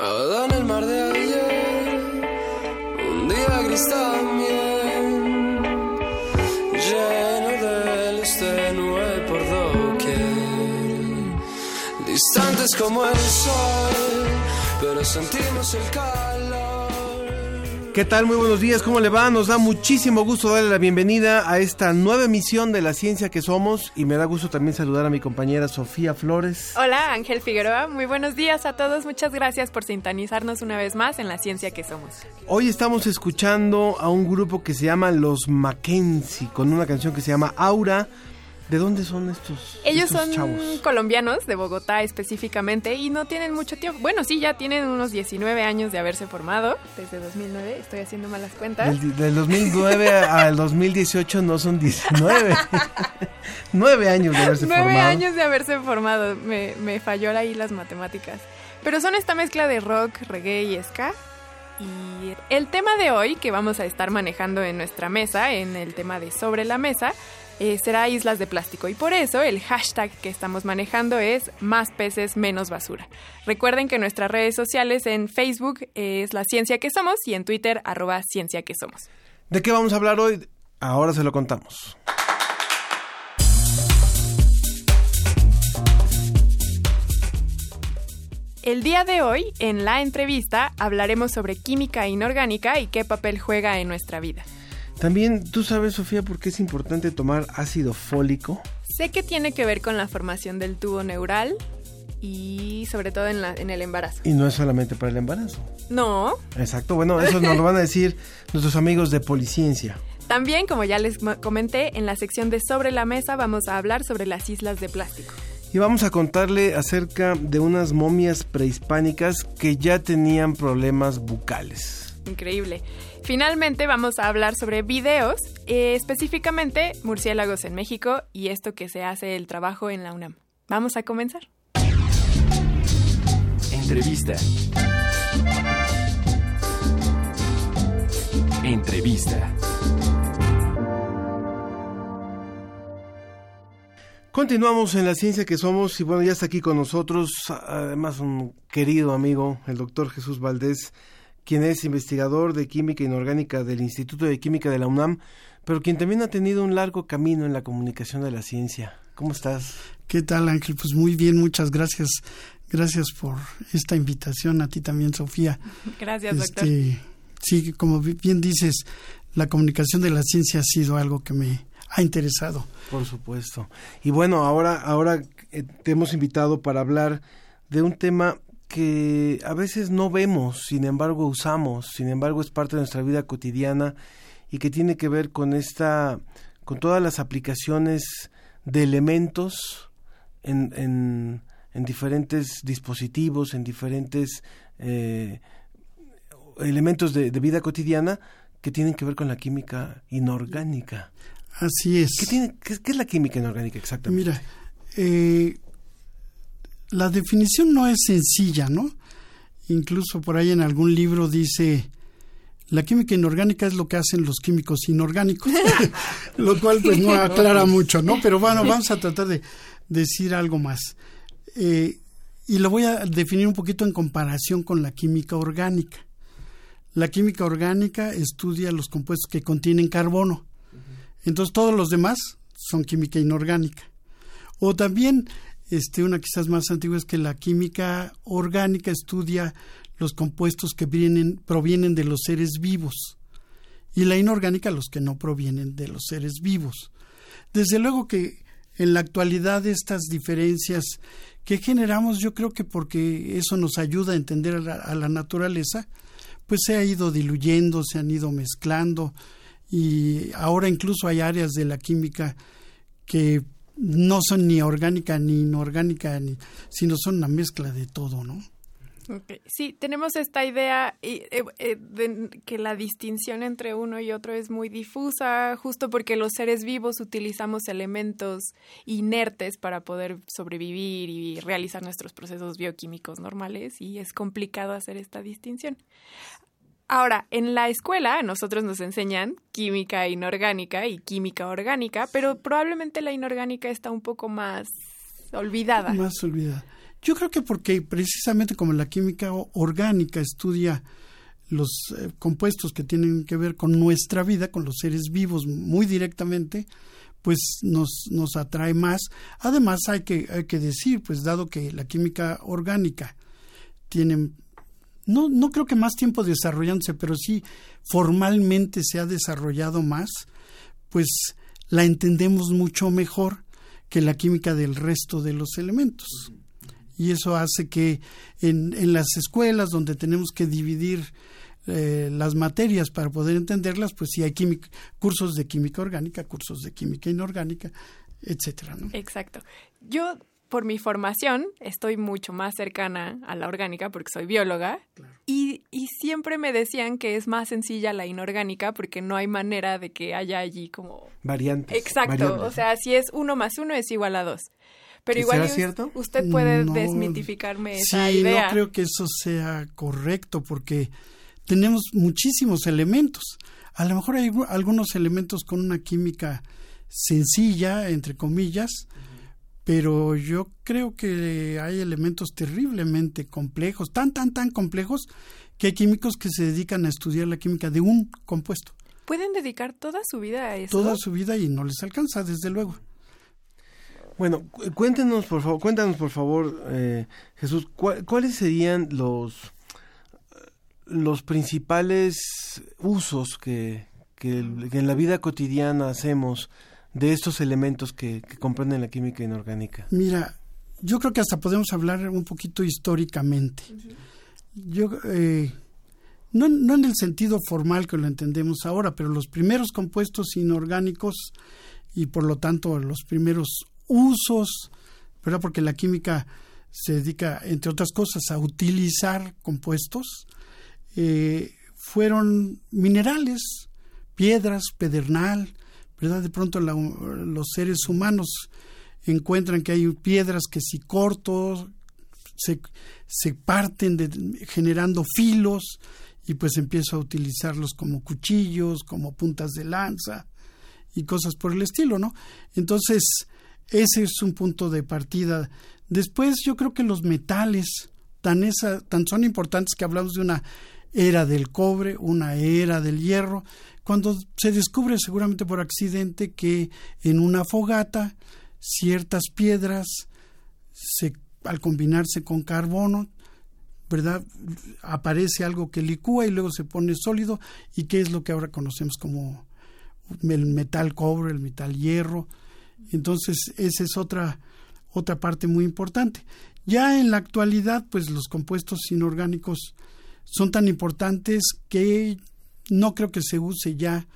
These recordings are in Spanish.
Ahogado en el mar de ayer, un día gris también, lleno de luz tenue por doquier, distantes como el sol, pero sentimos el calor. ¿Qué tal? Muy buenos días, ¿cómo le va? Nos da muchísimo gusto darle la bienvenida a esta nueva emisión de La Ciencia que Somos y me da gusto también saludar a mi compañera Sofía Flores. Hola, Ángel Figueroa. Muy buenos días a todos. Muchas gracias por sintonizarnos una vez más en La Ciencia que Somos. Hoy estamos escuchando a un grupo que se llama Los Mackenzie con una canción que se llama Aura. ¿De dónde son estos? Ellos estos son chavos? colombianos, de Bogotá específicamente, y no tienen mucho tiempo. Bueno, sí, ya tienen unos 19 años de haberse formado, desde 2009. Estoy haciendo malas cuentas. Del, del 2009 al 2018 no son 19. Nueve años de haberse Nueve formado. años de haberse formado. Me, me falló ahí las matemáticas. Pero son esta mezcla de rock, reggae y ska. Y el tema de hoy que vamos a estar manejando en nuestra mesa, en el tema de sobre la mesa, eh, será islas de plástico. Y por eso el hashtag que estamos manejando es más peces, menos basura. Recuerden que nuestras redes sociales en Facebook es la ciencia que somos y en Twitter arroba ciencia que somos. ¿De qué vamos a hablar hoy? Ahora se lo contamos. El día de hoy, en la entrevista, hablaremos sobre química inorgánica y qué papel juega en nuestra vida. También, ¿tú sabes, Sofía, por qué es importante tomar ácido fólico? Sé que tiene que ver con la formación del tubo neural y sobre todo en, la- en el embarazo. Y no es solamente para el embarazo. No, Exacto, bueno, eso nos lo van a decir nuestros amigos de Policiencia. también como ya les comenté, en la sección de Sobre la Mesa vamos a hablar sobre las islas de plástico. Y vamos a contarle acerca de unas momias prehispánicas que ya tenían problemas bucales. Increíble. Finalmente vamos a hablar sobre videos, eh, específicamente murciélagos en México y esto que se hace el trabajo en la UNAM. Vamos a comenzar. Entrevista. Entrevista. Continuamos en la ciencia que somos y bueno, ya está aquí con nosotros además un querido amigo, el doctor Jesús Valdés, quien es investigador de química inorgánica del Instituto de Química de la UNAM, pero quien también ha tenido un largo camino en la comunicación de la ciencia. ¿Cómo estás? ¿Qué tal, Ángel? Pues muy bien, muchas gracias. Gracias por esta invitación, a ti también, Sofía. Gracias, doctor. Este, sí, como bi- bien dices, la comunicación de la ciencia ha sido algo que me ha interesado. Por supuesto. Y bueno, ahora, ahora eh, te hemos invitado para hablar de un tema que a veces no vemos, sin embargo usamos, sin embargo es parte de nuestra vida cotidiana y que tiene que ver con esta, con todas las aplicaciones de elementos en, en, en diferentes dispositivos, en diferentes eh, elementos de, de vida cotidiana que tienen que ver con la química inorgánica. Así es. ¿Qué, tiene, qué, qué es la química inorgánica exactamente? Mira, eh, la definición no es sencilla, ¿no? Incluso por ahí en algún libro dice, la química inorgánica es lo que hacen los químicos inorgánicos, lo cual pues no aclara mucho, ¿no? Pero bueno, vamos a tratar de decir algo más. Eh, y lo voy a definir un poquito en comparación con la química orgánica. La química orgánica estudia los compuestos que contienen carbono. Entonces todos los demás son química inorgánica. O también, este, una quizás más antigua es que la química orgánica estudia los compuestos que vienen, provienen de los seres vivos y la inorgánica los que no provienen de los seres vivos. Desde luego que en la actualidad estas diferencias que generamos, yo creo que porque eso nos ayuda a entender a la, a la naturaleza, pues se ha ido diluyendo, se han ido mezclando y ahora incluso hay áreas de la química que no son ni orgánica ni inorgánica, ni, sino son una mezcla de todo, ¿no? Ok, Sí, tenemos esta idea eh, eh, de que la distinción entre uno y otro es muy difusa, justo porque los seres vivos utilizamos elementos inertes para poder sobrevivir y realizar nuestros procesos bioquímicos normales y es complicado hacer esta distinción. Ahora, en la escuela a nosotros nos enseñan química inorgánica y química orgánica, pero probablemente la inorgánica está un poco más olvidada. Más olvidada. Yo creo que porque precisamente como la química orgánica estudia los eh, compuestos que tienen que ver con nuestra vida, con los seres vivos muy directamente, pues nos, nos atrae más. Además hay que, hay que decir, pues dado que la química orgánica tiene, no, no creo que más tiempo desarrollándose, pero sí formalmente se ha desarrollado más, pues la entendemos mucho mejor que la química del resto de los elementos. Y eso hace que en, en las escuelas donde tenemos que dividir eh, las materias para poder entenderlas, pues sí hay cursos de química orgánica, cursos de química inorgánica, etcétera. Exacto. Yo, por mi formación, estoy mucho más cercana a la orgánica porque soy bióloga y, y siempre me decían que es más sencilla la inorgánica porque no hay manera de que haya allí como... Variantes. Exacto, o sea, si es uno más uno es igual a dos. Pero igual ¿Será us- cierto? usted puede No. desmitificarme esa Sí, idea. no creo que eso sea correcto porque tenemos muchísimos elementos. A lo mejor hay algu- algunos elementos con una química sencilla, entre comillas, pero yo creo que hay elementos terriblemente complejos, tan, tan, tan complejos, que hay químicos que se dedican a estudiar la química de un compuesto ¿Pueden dedicar toda su vida a eso? toda su vida y no les alcanza, desde luego. Bueno, cu- cuéntenos por favor, cuéntanos por favor, eh, Jesús, ¿cuál- ¿cuáles serían los los principales usos que, que, que en la vida cotidiana hacemos de estos elementos que, comprenden la química inorgánica? Mira, yo creo que hasta podemos hablar un poquito históricamente. Yo, eh, no, no en el sentido formal que lo entendemos ahora, pero los primeros compuestos inorgánicos y por lo tanto los primeros usos, ¿verdad? Porque la química se dedica, entre otras cosas, a utilizar compuestos, eh, fueron minerales, piedras, pedernal, ¿verdad? De pronto los seres humanos encuentran que hay piedras que si corto se, se parten generando filos y pues empiezo a utilizarlos como cuchillos, como puntas de lanza y cosas por el estilo, ¿no? Entonces, ese es un punto de partida. Después yo creo que los metales tan, esa, tan son importantes que hablamos de una era del cobre, una era del hierro, cuando se descubre seguramente por accidente que en una fogata ciertas piedras se, al combinarse con carbono, ¿verdad? Aparece algo que licúa y luego se pone sólido y qué es lo que ahora conocemos como el metal cobre, el metal hierro. Entonces, esa es otra otra parte muy importante. Ya en la actualidad, pues los compuestos inorgánicos son tan importantes que no creo que se use ya,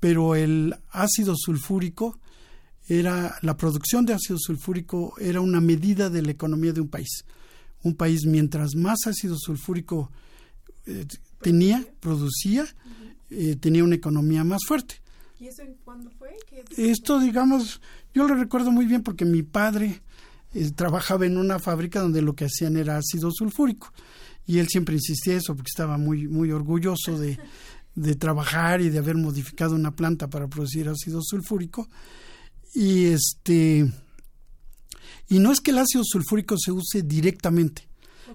pero el ácido sulfúrico era la producción de ácido sulfúrico era una medida de la economía de un país. Un país mientras más ácido sulfúrico eh, tenía, producía, eh, tenía una economía más fuerte. ¿Y eso cuándo fue? ¿Qué- Esto, digamos, yo lo recuerdo muy bien porque mi padre eh, trabajaba en una fábrica donde lo que hacían era ácido sulfúrico y él siempre insistía eso porque estaba muy muy orgulloso de, de trabajar y de haber modificado una planta para producir ácido sulfúrico y este y no es que el ácido sulfúrico se use directamente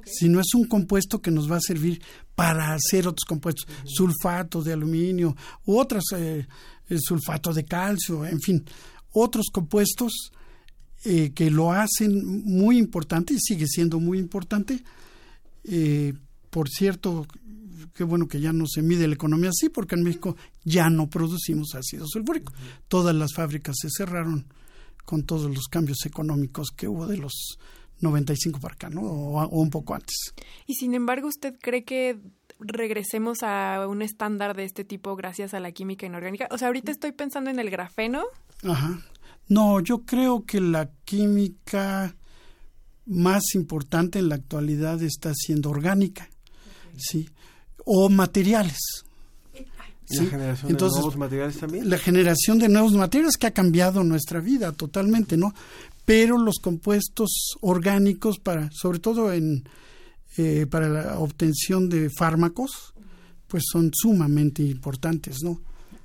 sino es un compuesto que nos va a servir para hacer otros compuestos, sulfato de aluminio u otros, eh, el sulfato de calcio, en fin, otros compuestos eh, que lo hacen muy importante y sigue siendo muy importante. Eh, por cierto, qué bueno que ya no se mide la economía así, porque en México ya no producimos ácido sulfúrico. Todas las fábricas se cerraron con todos los cambios económicos que hubo de los 95 para acá, ¿no? O, o un poco antes. Y sin embargo, ¿usted cree que regresemos a un estándar de este tipo gracias a la química inorgánica? O sea, ahorita estoy pensando en el grafeno. Ajá. No, yo creo que la química más importante en la actualidad está siendo orgánica, ¿sí? O materiales. ¿La generación de nuevos materiales también? La generación de nuevos materiales que ha cambiado nuestra vida totalmente, ¿no? Pero los compuestos orgánicos, para, sobre todo en, eh, para la obtención de fármacos, pues son sumamente importantes, ¿no?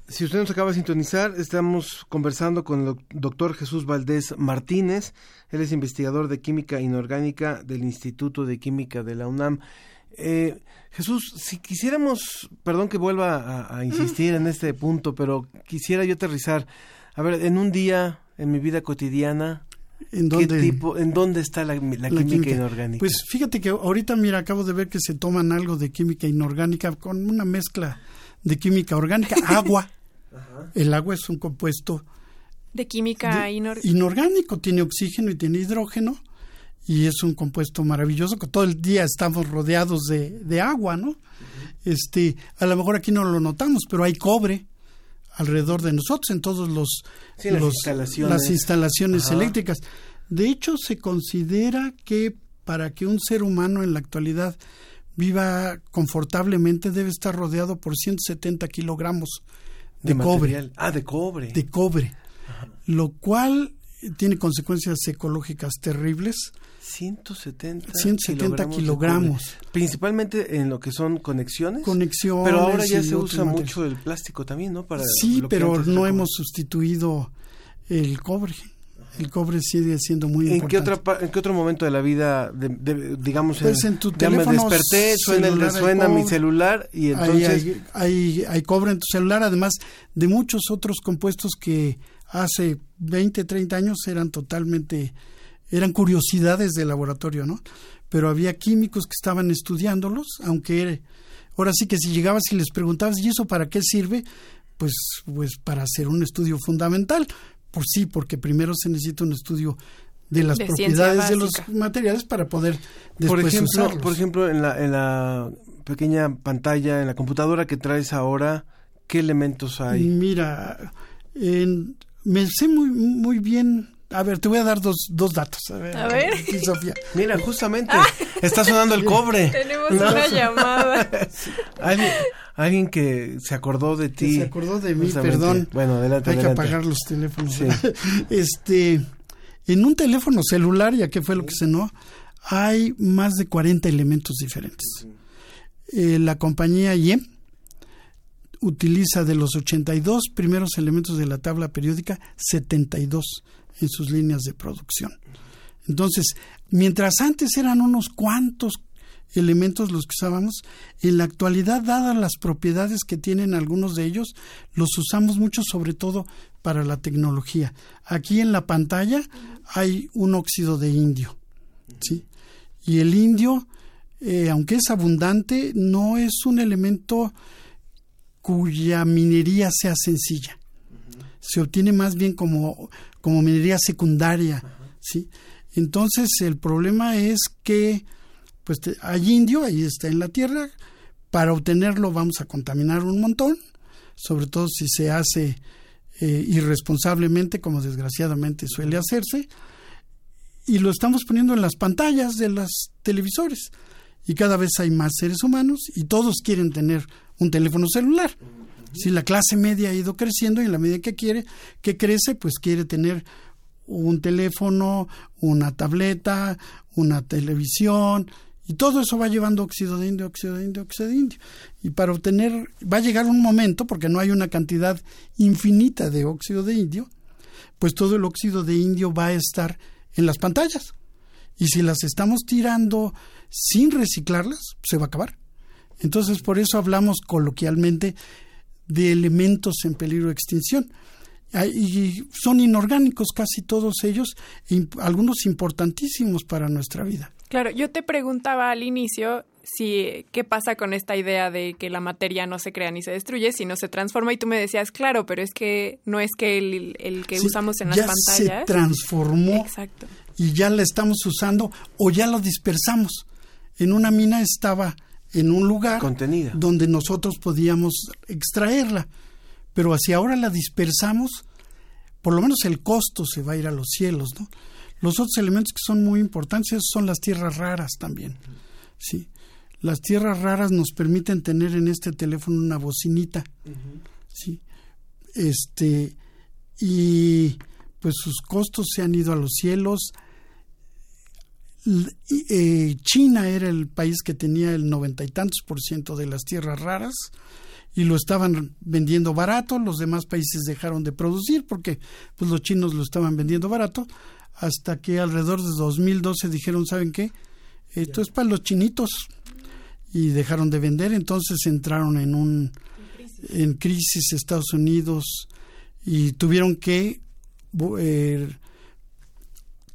Si usted nos acaba de sintonizar, estamos conversando con el doctor Jesús Valdés Martínez. Él es investigador de química inorgánica del Instituto de Química de la UNAM. Eh, Jesús, si quisiéramos, perdón que vuelva a, insistir en este punto, pero quisiera yo aterrizar. A ver, en un día, en mi vida cotidiana, ¿En dónde, tipo, ¿En dónde está la, química, inorgánica? Pues fíjate que ahorita, mira, acabo de ver que se toman algo de química inorgánica con una mezcla de química orgánica, agua. El agua es un compuesto de química inorgánico, tiene oxígeno y tiene hidrógeno y es un compuesto maravilloso que todo el día estamos rodeados de, agua, ¿no? Este, a lo mejor aquí no lo notamos, pero hay cobre alrededor de nosotros en todos los, las instalaciones, eléctricas. De hecho, se considera que para que un ser humano en la actualidad viva confortablemente debe estar rodeado por 170 kilogramos de, cobre. Ah, de cobre. De cobre. Lo cual tiene consecuencias ecológicas terribles. 170, 170 kilogramos. Principalmente en lo que son conexiones. Conexiones. Pero ahora ya se usa mucho el plástico también, ¿no? Para sí, pero no hemos sustituido el cobre el cobre sigue siendo muy ¿En importante. Qué otra, ¿En qué otro momento de la vida, digamos, pues en, tu teléfono me desperté, suena, suena mi celular y entonces... Hay, hay, cobre en tu celular, además de muchos otros compuestos que hace 20, 30 años eran totalmente, eran curiosidades de laboratorio, ¿no? Pero había químicos que estaban estudiándolos, aunque ahora sí que si llegabas y les preguntabas, ¿y eso para qué sirve? Pues, pues para hacer un estudio fundamental, por sí, porque primero se necesita un estudio de las propiedades de los materiales para poder después por ejemplo, usarlos. Por ejemplo, en la, en la pequeña pantalla, en la computadora que traes ahora, ¿qué elementos hay? Mira, en, me sé muy, muy bien a ver, te voy a dar dos, dos datos. A ver, a ver. Sofía. Mira, justamente está sonando el cobre. Tenemos una llamada. alguien, que se acordó de ti. se acordó de mí, perdón. Bueno, adelante. Hay que apagar los teléfonos. este, en un teléfono celular, ya que fue lo que se no, hay más de 40 elementos diferentes. Eh, la compañía IEM utiliza de los 82 primeros elementos de la tabla periódica 72 en sus líneas de producción. Entonces, mientras antes eran unos cuantos elementos los que usábamos, en la actualidad, dadas las propiedades que tienen algunos de ellos, los usamos mucho sobre todo para la tecnología. Aquí en la pantalla hay un óxido de indio, ¿sí? Y el indio, eh, aunque es abundante, no es un elemento cuya minería sea sencilla. Se obtiene más bien como como minería secundaria, ¿sí? Entonces el problema es que pues hay indio, ahí está en la tierra, para obtenerlo vamos a contaminar un montón, sobre todo si se hace eh, irresponsablemente, como desgraciadamente suele hacerse, y lo estamos poniendo en las pantallas de los televisores. Y cada vez hay más seres humanos y todos quieren tener un teléfono celular. Si la clase media ha ido creciendo y en la medida que quiere, que crece, pues quiere tener un teléfono, una tableta, una televisión, y todo eso va llevando óxido de indio, óxido de indio, óxido de indio. Y para obtener, va a llegar un momento, porque no hay una cantidad infinita de óxido de indio, pues todo el óxido de indio va a estar en las pantallas. Y si las estamos tirando sin reciclarlas, se va a acabar. Entonces, por eso hablamos coloquialmente de elementos en peligro de extinción. Y son inorgánicos casi todos ellos, algunos importantísimos para nuestra vida. Claro, yo te preguntaba al inicio si qué pasa con esta idea de que la materia no se crea ni se destruye, sino se transforma y tú me decías, claro, pero es que no es que el, que usamos en las ya pantallas se transformó y ya la estamos usando o ya lo dispersamos. En una mina estaba en un lugar Contenida. donde nosotros podíamos extraerla. Pero si ahora la dispersamos, por lo menos el costo se va a ir a los cielos, ¿no? Los otros elementos que son muy importantes son las tierras raras también. Sí. Las tierras raras nos permiten tener en este teléfono una bocinita. Sí. Este y pues sus costos se han ido a los cielos. Eh, China era el país que tenía el noventa y tantos por ciento de las tierras raras y lo estaban vendiendo barato, los demás países dejaron de producir porque pues los chinos lo estaban vendiendo barato hasta que alrededor de 2012 dijeron, ¿saben qué? Esto es para los chinitos y dejaron de vender, entonces entraron en un en crisis Estados Unidos y tuvieron que eh,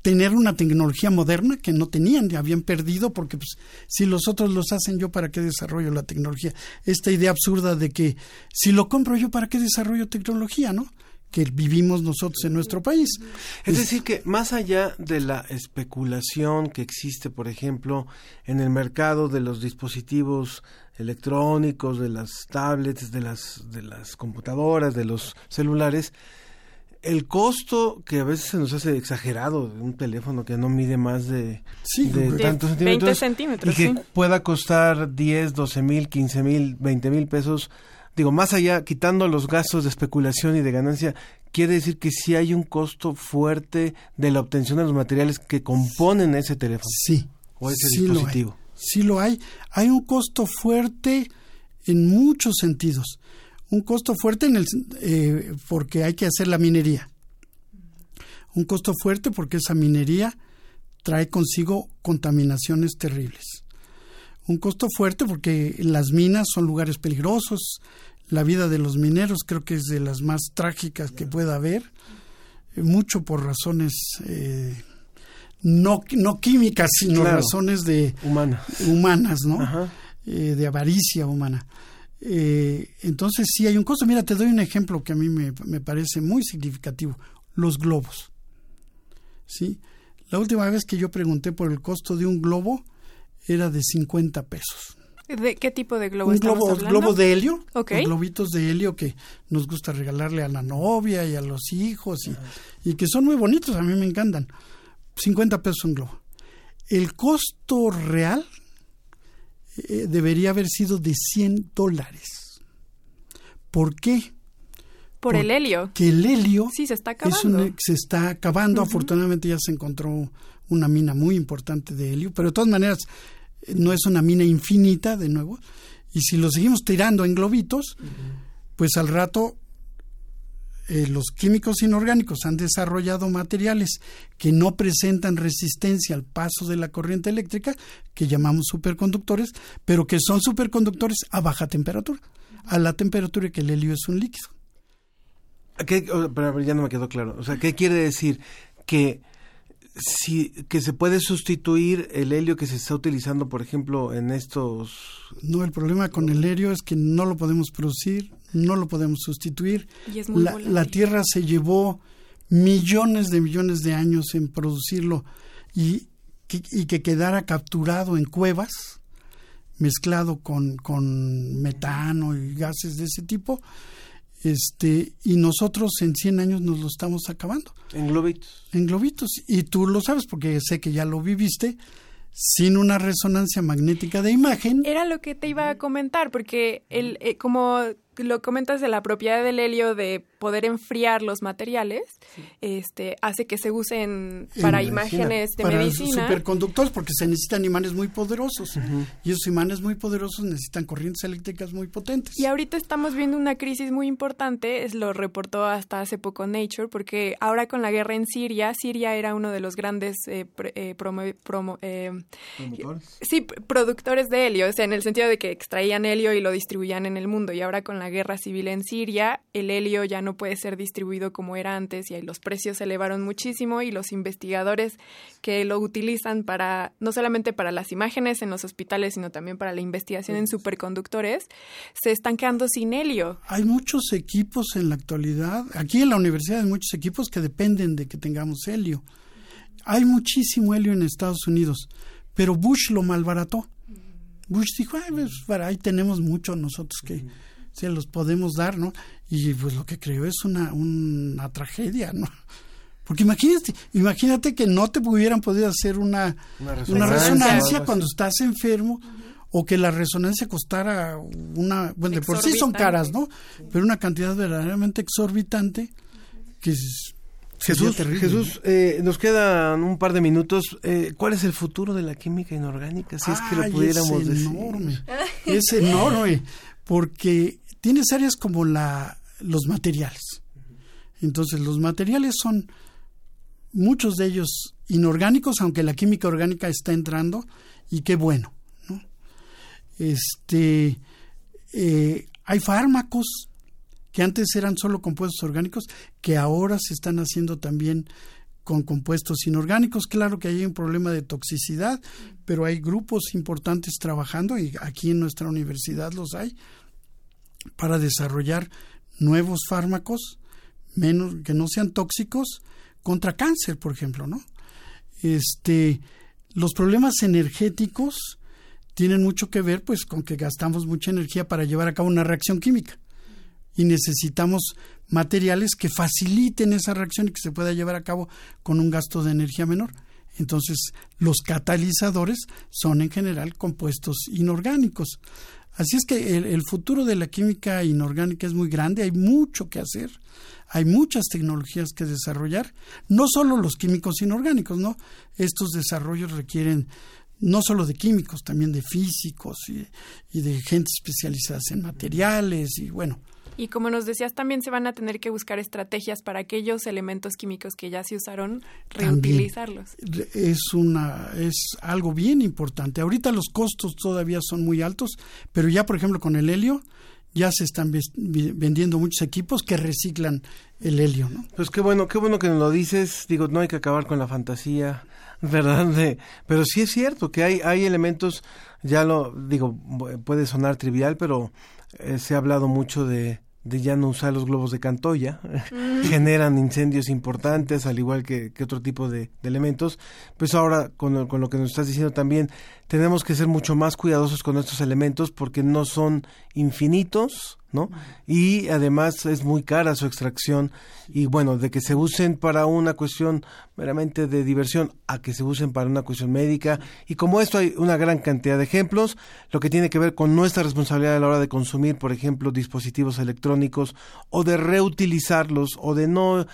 tener una tecnología moderna que no tenían, habían perdido porque pues, si los otros los hacen yo para qué desarrollo la tecnología. Esta idea absurda de que si lo compro yo para qué desarrollo tecnología, ¿no? que vivimos nosotros en nuestro país. Es decir, que más allá de la especulación que existe, por ejemplo, en el mercado de los dispositivos electrónicos, de las tablets, de las, de las computadoras, de los celulares, el costo que a veces se nos hace exagerado de un teléfono que no mide más de, tantos centímetros, y que pueda costar 10, 12 mil, 15 mil, 20 mil pesos, digo, más allá, quitando los gastos de especulación y de ganancia, quiere decir que sí hay un costo fuerte de la obtención de los materiales que componen ese teléfono. Sí. O ese dispositivo. sí lo hay. Hay un costo fuerte en muchos sentidos un costo fuerte en el, eh, porque hay que hacer la minería. Un costo fuerte porque esa minería trae consigo contaminaciones terribles. Un costo fuerte porque las minas son lugares peligrosos. La vida de los mineros creo que es de las más trágicas que pueda haber. Eh, mucho por razones eh, no, no químicas, sino razones de humanas, ¿no? de avaricia humana. Eh, entonces sí hay un costo. Mira, te doy un ejemplo que a mí me, parece muy significativo. Los globos. ¿Sí? La última vez que yo pregunté por el costo de un globo era de 50 pesos. ¿De qué tipo de globo un globo, globo de helio, globitos de helio que nos gusta regalarle a la novia y a los hijos y, y que son muy bonitos, a mí me encantan. 50 pesos un globo. El costo real eh, debería haber sido de 100 dólares. ¿Por qué? Por el helio. Que el helio sí, se está acabando. se está acabando. Afortunadamente ya se encontró una mina muy importante de helio, pero de todas maneras eh, no es una mina infinita, de nuevo. Y si lo seguimos tirando en globitos, pues al rato eh, los químicos inorgánicos han desarrollado materiales que no presentan resistencia al paso de la corriente eléctrica, que llamamos superconductores, pero que son superconductores a baja temperatura, a la temperatura que el helio es un líquido. ¿Qué, pero ya no me quedó claro. O sea, ¿qué quiere decir? Que si que se puede sustituir el helio que se está utilizando, por ejemplo, en estos. No, el problema con el helio es que no lo podemos producir, no lo podemos sustituir. la, Tierra se llevó millones de millones de años en producirlo y que, y que quedara capturado en cuevas, mezclado con, con metano y gases de ese tipo, este y nosotros en 100 años nos lo estamos acabando. En globitos. En globitos. Y tú lo sabes porque sé que ya lo viviste sin una resonancia magnética de imagen. Era lo que te iba a comentar, porque el, eh, como lo comentas de la propiedad del helio de poder enfriar los materiales, este hace que se usen para imágenes de para medicina. superconductores porque se necesitan imanes muy poderosos. Y esos imanes muy poderosos necesitan corrientes eléctricas muy potentes. Y ahorita estamos viendo una crisis muy importante, es lo reportó hasta hace poco Nature, porque ahora con la guerra en Siria, Siria era uno de los grandes eh, eh, eh sí, productores de helio, o sea, en el sentido de que extraían helio y lo distribuían en el mundo y ahora con la guerra civil en Siria, el helio ya no puede ser distribuido como era antes y ahí los precios se elevaron muchísimo y los investigadores que lo utilizan para no solamente para las imágenes en los hospitales, sino también para la investigación en superconductores, se están quedando sin helio. Hay muchos equipos en la actualidad, aquí en la universidad hay muchos equipos que dependen de que tengamos helio. Hay muchísimo helio en Estados Unidos, pero Bush lo malbarató. Bush dijo, pues, ahí tenemos mucho nosotros que se los podemos dar, ¿no? Y pues lo que creo es una, una tragedia, ¿no? Porque imagínate, imagínate que no te hubieran podido hacer una, una resonancia, cuando estás enfermo o que la resonancia costara una, bueno, de por sí son caras, ¿no? Pero una cantidad verdaderamente exorbitante que es, Jesús, Jesús eh, nos quedan un par de minutos. Eh, ¿Cuál es el futuro de la química inorgánica? Si es que lo pudiéramos es enorme, Es enorme, porque tienes áreas como la, los materiales. Entonces, los materiales son muchos de ellos inorgánicos, aunque la química orgánica está entrando, y qué bueno. Este, eh, hay fármacos que antes eran solo compuestos orgánicos, que ahora se están haciendo también con compuestos inorgánicos. Claro que hay un problema de toxicidad, pero hay grupos importantes trabajando, y aquí en nuestra universidad los hay, para desarrollar nuevos fármacos menos que no sean tóxicos contra cáncer, por ejemplo, ¿no? Este, los problemas energéticos tienen mucho que ver pues con que gastamos mucha energía para llevar a cabo una reacción química y necesitamos materiales que faciliten esa reacción y que se pueda llevar a cabo con un gasto de energía menor. Entonces, los catalizadores son en general compuestos inorgánicos. Así es que el, futuro de la química inorgánica es muy grande, hay mucho que hacer, hay muchas tecnologías que desarrollar, no solo los químicos inorgánicos, ¿no? Estos desarrollos requieren no solo de químicos, también de físicos y, de gente especializada en materiales y bueno. Y como nos decías, también se van a tener que buscar estrategias para aquellos elementos químicos que ya se usaron, reutilizarlos. es una es algo bien importante. Ahorita los costos todavía son muy altos, pero ya por ejemplo con el helio ya se están vendiendo muchos equipos que reciclan el helio, ¿no? Pues qué bueno, qué bueno que nos lo dices. Digo, no hay que acabar con la fantasía ¿verdad? pero sí es cierto que hay, hay elementos, ya lo digo, puede sonar trivial, pero eh, se ha hablado mucho de, de ya no usar los globos de Cantoya, mm. generan incendios importantes, al igual que, que otro tipo de, de, elementos. Pues ahora, con, con, lo que nos estás diciendo también, tenemos que ser mucho más cuidadosos con estos elementos porque no son infinitos, ¿no? Y además es muy cara su extracción. Y bueno, de que se usen para una cuestión meramente de diversión a que se usen para una cuestión médica. Y como esto hay una gran cantidad de ejemplos, lo que tiene que ver con nuestra responsabilidad a la hora de consumir, por ejemplo, dispositivos electrónicos o de reutilizarlos o de no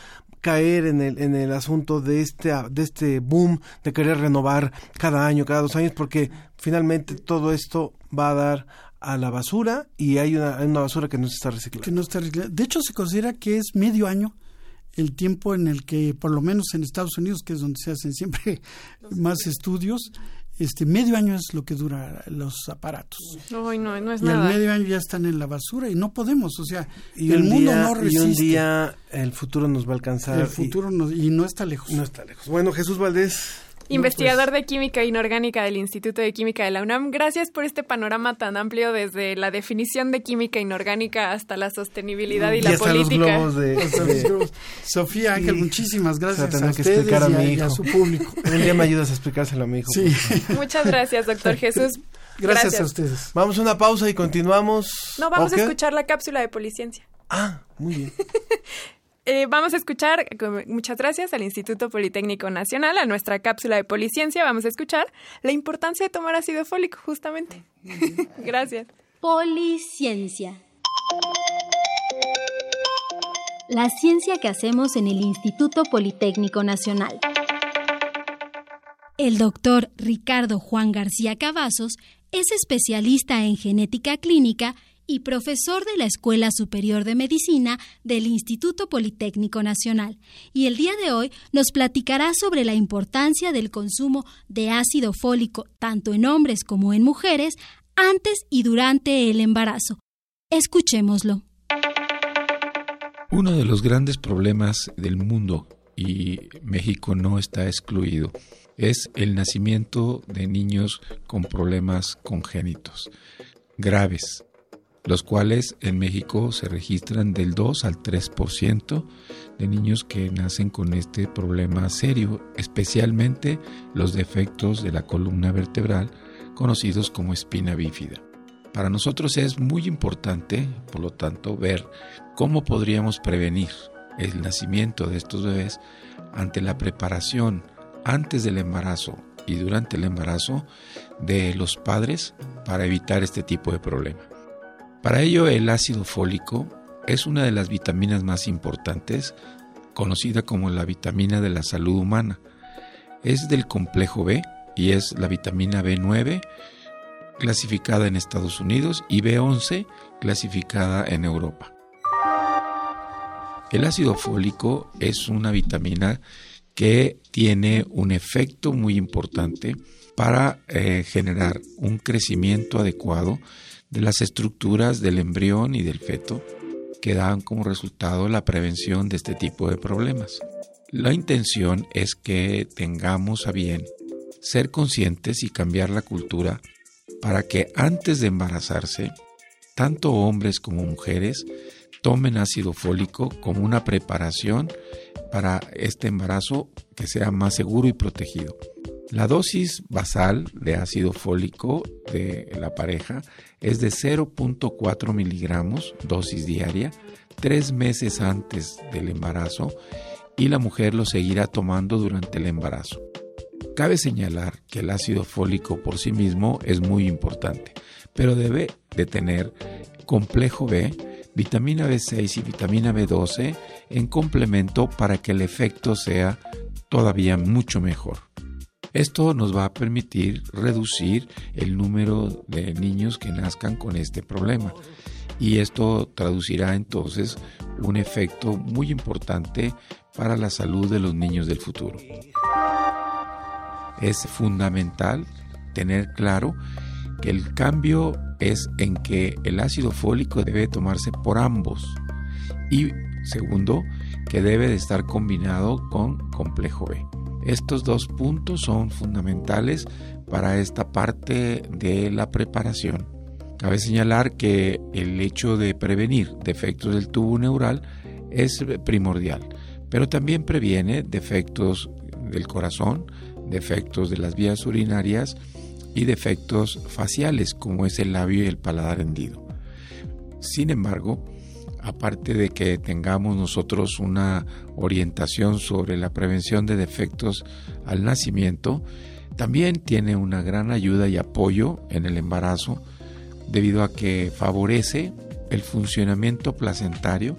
caer en el, en el asunto de este, de este boom de querer renovar cada año, cada dos años, porque finalmente todo esto va a dar a la basura y hay una, una basura que no se está reciclando. Que no está De hecho, se considera que es medio año el tiempo en el que, por lo menos en Estados Unidos, que es donde se hacen siempre más estudios, este medio año es lo que dura los aparatos. no, no es y nada. al medio año ya están en la basura y no podemos, o sea, y el mundo no resiste. Y un día el futuro nos va a alcanzar. El futuro y, y no está lejos. No está lejos. Bueno, Jesús Valdés, Investigador de Química Inorgánica del Instituto de Química de la UNAM, gracias por este panorama tan amplio desde la definición de química inorgánica hasta la sostenibilidad y, la política. Los globos de, Sofía Ángel, muchísimas gracias a, ustedes a, mi hijo. a su público. Un día me ayudas a explicárselo a mi hijo. Sí. Muchas gracias, doctor Jesús. Gracias, a ustedes. Vamos a una pausa y continuamos. No, vamos a escuchar la cápsula de policiencia. Ah, muy bien. Eh, vamos a escuchar, muchas gracias al Instituto Politécnico Nacional, a nuestra cápsula de Policiencia, vamos a escuchar la importancia de tomar ácido fólico, justamente. gracias. Policiencia. La ciencia que hacemos en el Instituto Politécnico Nacional. El doctor Ricardo Juan García Cavazos es especialista en genética clínica y profesor de la Escuela Superior de Medicina del Instituto Politécnico Nacional, y el día de hoy nos platicará sobre la importancia del consumo de ácido fólico tanto en hombres como en mujeres antes y durante el embarazo. Escuchémoslo. Uno de los grandes problemas del mundo, y México no está excluido, es el nacimiento de niños con problemas congénitos graves, los cuales en México se registran del 2 al 3% de niños que nacen con este problema serio, especialmente los defectos de la columna vertebral conocidos como espina bífida. Para nosotros es muy importante, por lo tanto, ver cómo podríamos prevenir el nacimiento de estos bebés ante la preparación antes del embarazo y durante el embarazo de los padres para evitar este tipo de problema. Para ello el ácido fólico es una de las vitaminas más importantes, conocida como la vitamina de la salud humana. Es del complejo B y es la vitamina B9 clasificada en Estados Unidos y B11 clasificada en Europa. El ácido fólico es una vitamina que tiene un efecto muy importante para eh, generar un crecimiento adecuado de las estructuras del embrión y del feto que dan como resultado la prevención de este tipo de problemas. La intención es que tengamos a bien ser conscientes y cambiar la cultura para que antes de embarazarse, tanto hombres como mujeres tomen ácido fólico como una preparación para este embarazo que sea más seguro y protegido. La dosis basal de ácido fólico de la pareja es de 0.4 miligramos, dosis diaria, tres meses antes del embarazo y la mujer lo seguirá tomando durante el embarazo. Cabe señalar que el ácido fólico por sí mismo es muy importante, pero debe de tener complejo B, vitamina B6 y vitamina B12 en complemento para que el efecto sea todavía mucho mejor. Esto nos va a permitir reducir el número de niños que nazcan con este problema y esto traducirá entonces un efecto muy importante para la salud de los niños del futuro. Es fundamental tener claro que el cambio es en que el ácido fólico debe tomarse por ambos y segundo que debe de estar combinado con complejo B. Estos dos puntos son fundamentales para esta parte de la preparación. Cabe señalar que el hecho de prevenir defectos del tubo neural es primordial, pero también previene defectos del corazón, defectos de las vías urinarias y defectos faciales como es el labio y el paladar hendido. Sin embargo, aparte de que tengamos nosotros una orientación sobre la prevención de defectos al nacimiento, también tiene una gran ayuda y apoyo en el embarazo debido a que favorece el funcionamiento placentario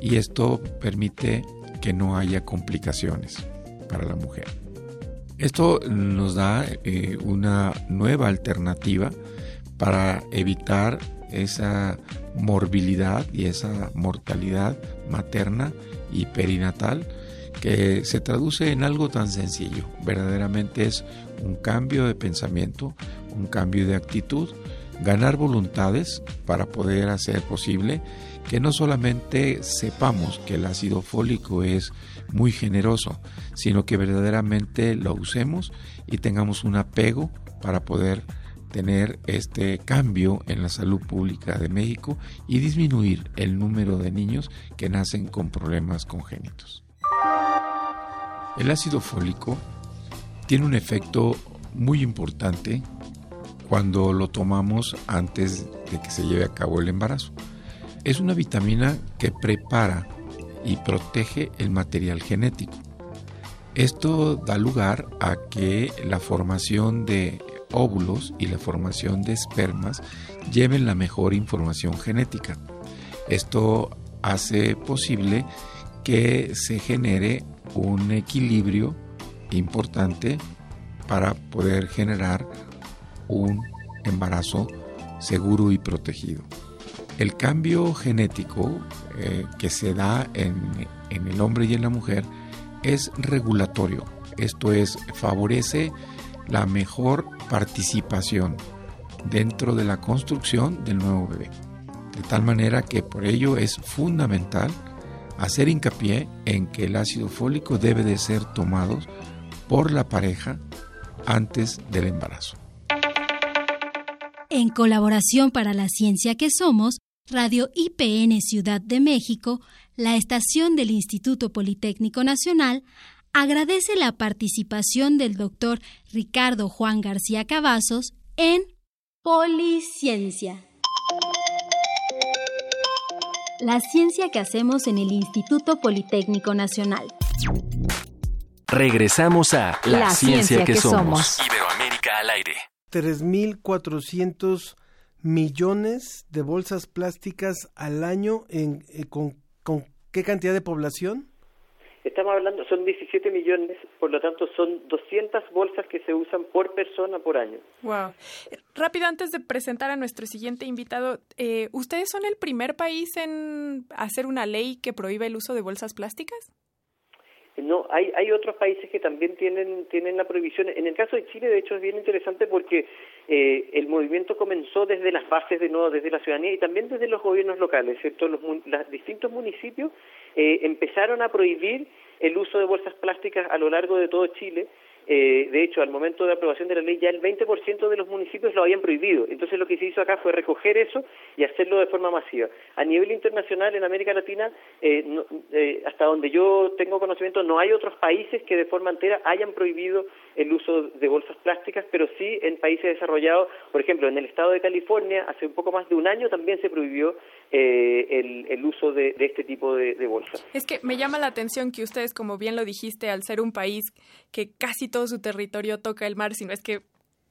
y esto permite que no haya complicaciones para la mujer. Esto nos da eh, una nueva alternativa para evitar esa morbilidad y esa mortalidad materna y perinatal que se traduce en algo tan sencillo. Verdaderamente es un cambio de pensamiento, un cambio de actitud, ganar voluntades para poder hacer posible que no solamente sepamos que el ácido fólico es muy generoso, sino que verdaderamente lo usemos y tengamos un apego para poder tener este cambio en la salud pública de México y disminuir el número de niños que nacen con problemas congénitos. El ácido fólico tiene un efecto muy importante cuando lo tomamos antes de que se lleve a cabo el embarazo. Es una vitamina que prepara y protege el material genético. Esto da lugar a que la formación de óvulos y la formación de espermas lleven la mejor información genética. Esto hace posible que se genere un equilibrio importante para poder generar un embarazo seguro y protegido. El cambio genético eh, que se da en, en el hombre y en la mujer es regulatorio, esto es, favorece la mejor participación dentro de la construcción del nuevo bebé. De tal manera que por ello es fundamental hacer hincapié en que el ácido fólico debe de ser tomado por la pareja antes del embarazo. En colaboración para la ciencia que somos, Radio IPN Ciudad de México, la estación del Instituto Politécnico Nacional, agradece la participación del doctor Ricardo Juan García Cavazos en Policiencia. La ciencia que hacemos en el Instituto Politécnico Nacional. Regresamos a La, ciencia, que, somos. Iberoamérica al aire. 3.400 millones de bolsas plásticas al año en, eh, con, con qué cantidad de población? Estamos hablando, son 17 millones, por lo tanto son 200 bolsas que se usan por persona por año. Wow. Rápido, antes de presentar a nuestro siguiente invitado, eh, ¿ustedes son el primer país en hacer una ley que prohíbe el uso de bolsas plásticas? No, hay, hay otros países que también tienen, tienen la prohibición. En el caso de Chile, de hecho, es bien interesante porque eh, el movimiento comenzó desde las bases de nuevo, desde la ciudadanía y también desde los gobiernos locales, ¿cierto? Los, los distintos municipios eh, empezaron a prohibir el uso de bolsas plásticas a lo largo de todo Chile eh, de hecho, al momento de aprobación de la ley ya el 20% de los municipios lo habían prohibido. Entonces lo que se hizo acá fue recoger eso y hacerlo de forma masiva. A nivel internacional, en América Latina, eh, eh, hasta donde yo tengo conocimiento, no hay otros países que de forma entera hayan prohibido el uso de bolsas plásticas, pero sí en países desarrollados, por ejemplo, en el estado de California, hace un poco más de un año también se prohibió el, uso de, este tipo de bolsas. Es que me llama la atención que ustedes, como bien lo dijiste, al ser un país que casi todo su territorio toca el mar, sino es que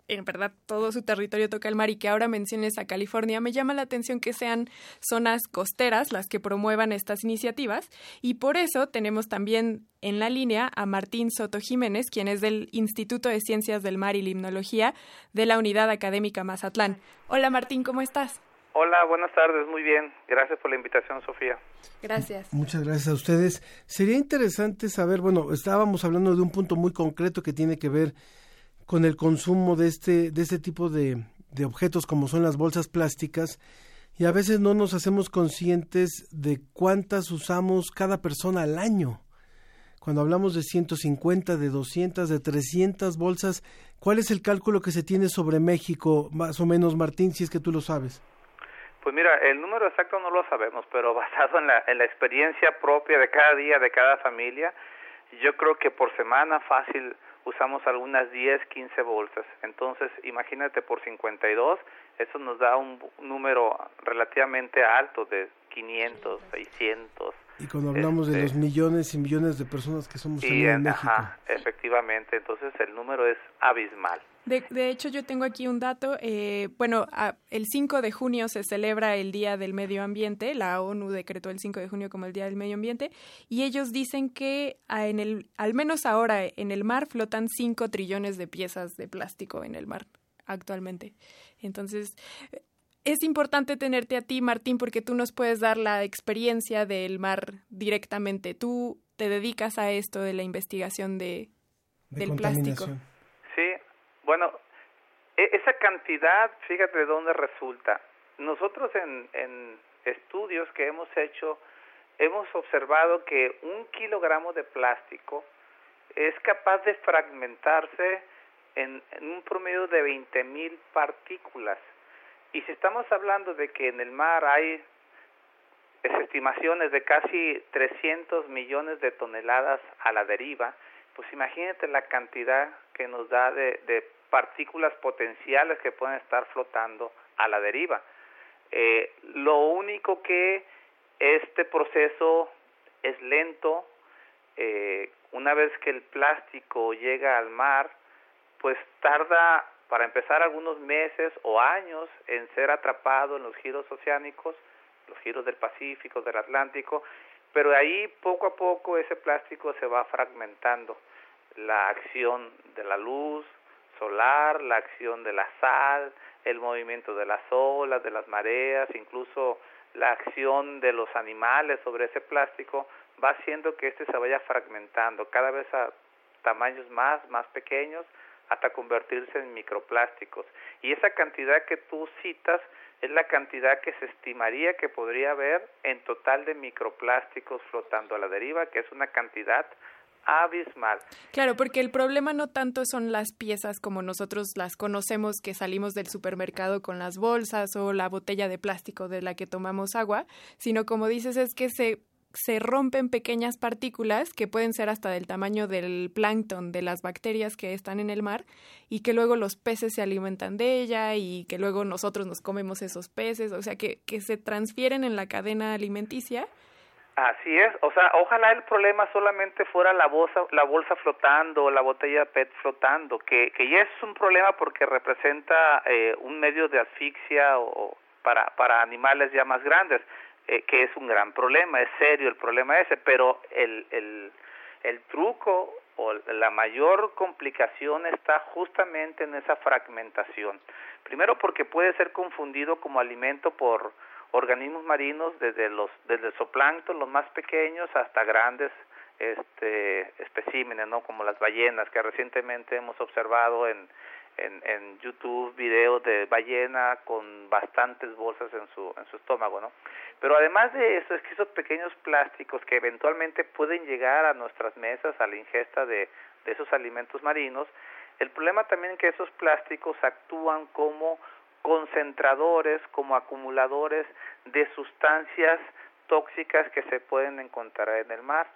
en verdad todo su territorio toca el mar y que ahora menciones a California, me llama la atención que sean zonas costeras las que promuevan estas iniciativas y por eso tenemos también en la línea a Martín Soto Jiménez, quien es del Instituto de Ciencias del Mar y Limnología de la Unidad Académica Mazatlán. Hola Martín, ¿cómo estás? Hola, buenas tardes, muy bien. Gracias por la invitación, Sofía. Gracias. Muchas gracias a ustedes. Sería interesante saber, bueno, estábamos hablando de un punto muy concreto que tiene que ver con el consumo de este, de este tipo de, de objetos como son las bolsas plásticas y a veces no nos hacemos conscientes de cuántas usamos cada persona al año. Cuando hablamos de 150, de 200, de 300 bolsas, ¿cuál es el cálculo que se tiene sobre México, más o menos, Martín, si es que tú lo sabes? Pues mira, el número exacto no lo sabemos, pero basado en la, en la experiencia propia de cada día, de cada familia, yo creo que por semana fácil usamos algunas 10, 15 bolsas. Entonces, imagínate por 52, eso nos da un número relativamente alto de 500, 600. Y cuando hablamos de los este millones y millones de personas que somos en, México. Ajá, efectivamente, entonces el número es abismal. De, de hecho, yo tengo aquí un dato. Eh, bueno, el 5 de junio se celebra el Día del Medio Ambiente. La ONU decretó el 5 de junio como el Día del Medio Ambiente. Y ellos dicen que en el, al menos ahora en el mar flotan 5 trillones de piezas de plástico en el mar actualmente. Entonces, es importante tenerte a ti, Martín, porque tú nos puedes dar la experiencia del mar directamente. Tú te dedicas a esto de la investigación de, del plástico. Bueno, e, esa cantidad, fíjate de dónde resulta. Nosotros en, en estudios que hemos hecho, hemos observado que un kilogramo de plástico es capaz de fragmentarse en, en un promedio de 20.000 partículas. Y si estamos hablando de que en el mar hay estimaciones de casi 300 millones de toneladas a la deriva, pues imagínate la cantidad que nos da de, de partículas potenciales que pueden estar flotando a la deriva. Eh, lo único que este proceso es lento, eh, una vez que el plástico llega al mar, pues tarda para empezar algunos meses o años en ser atrapado en los giros oceánicos, los giros del Pacífico, del Atlántico, pero ahí poco a poco ese plástico se va fragmentando. La acción de la luz solar, la acción de la sal, el movimiento de las olas, de las mareas, incluso la acción de los animales sobre ese plástico va haciendo que este se vaya fragmentando cada vez a tamaños más, más pequeños hasta convertirse en microplásticos. Y esa cantidad que tú citas es la cantidad que se estimaría que podría haber en total de microplásticos flotando a la deriva, que es una cantidad abismal. Claro, porque el problema no tanto son las piezas como nosotros las conocemos que salimos del supermercado con las bolsas o la botella de plástico de la que tomamos agua, sino como dices es que se se rompen pequeñas partículas que pueden ser hasta del tamaño del plancton de las bacterias que están en el mar y que luego los peces se alimentan de ella y que luego nosotros nos comemos esos peces, o sea que, que se transfieren en la cadena alimenticia Así es, o sea, ojalá el problema solamente fuera la bolsa, la bolsa flotando, la botella PET flotando, que, que ya es un problema porque representa eh, un medio de asfixia o, para, para animales ya más grandes, eh, que es un gran problema, es serio el problema ese, pero el, el, el truco o la mayor complicación está justamente en esa fragmentación. Primero porque puede ser confundido como alimento por organismos marinos desde los desde el zooplancton, los más pequeños hasta grandes este especímenes, ¿no? Como las ballenas que recientemente hemos observado en en, en YouTube videos de ballena con bastantes bolsas en su en su estómago, ¿no? Pero además de eso es que esos pequeños plásticos que eventualmente pueden llegar a nuestras mesas a la ingesta de de esos alimentos marinos, el problema también es que esos plásticos actúan como concentradores, como acumuladores de sustancias tóxicas que se pueden encontrar en el mar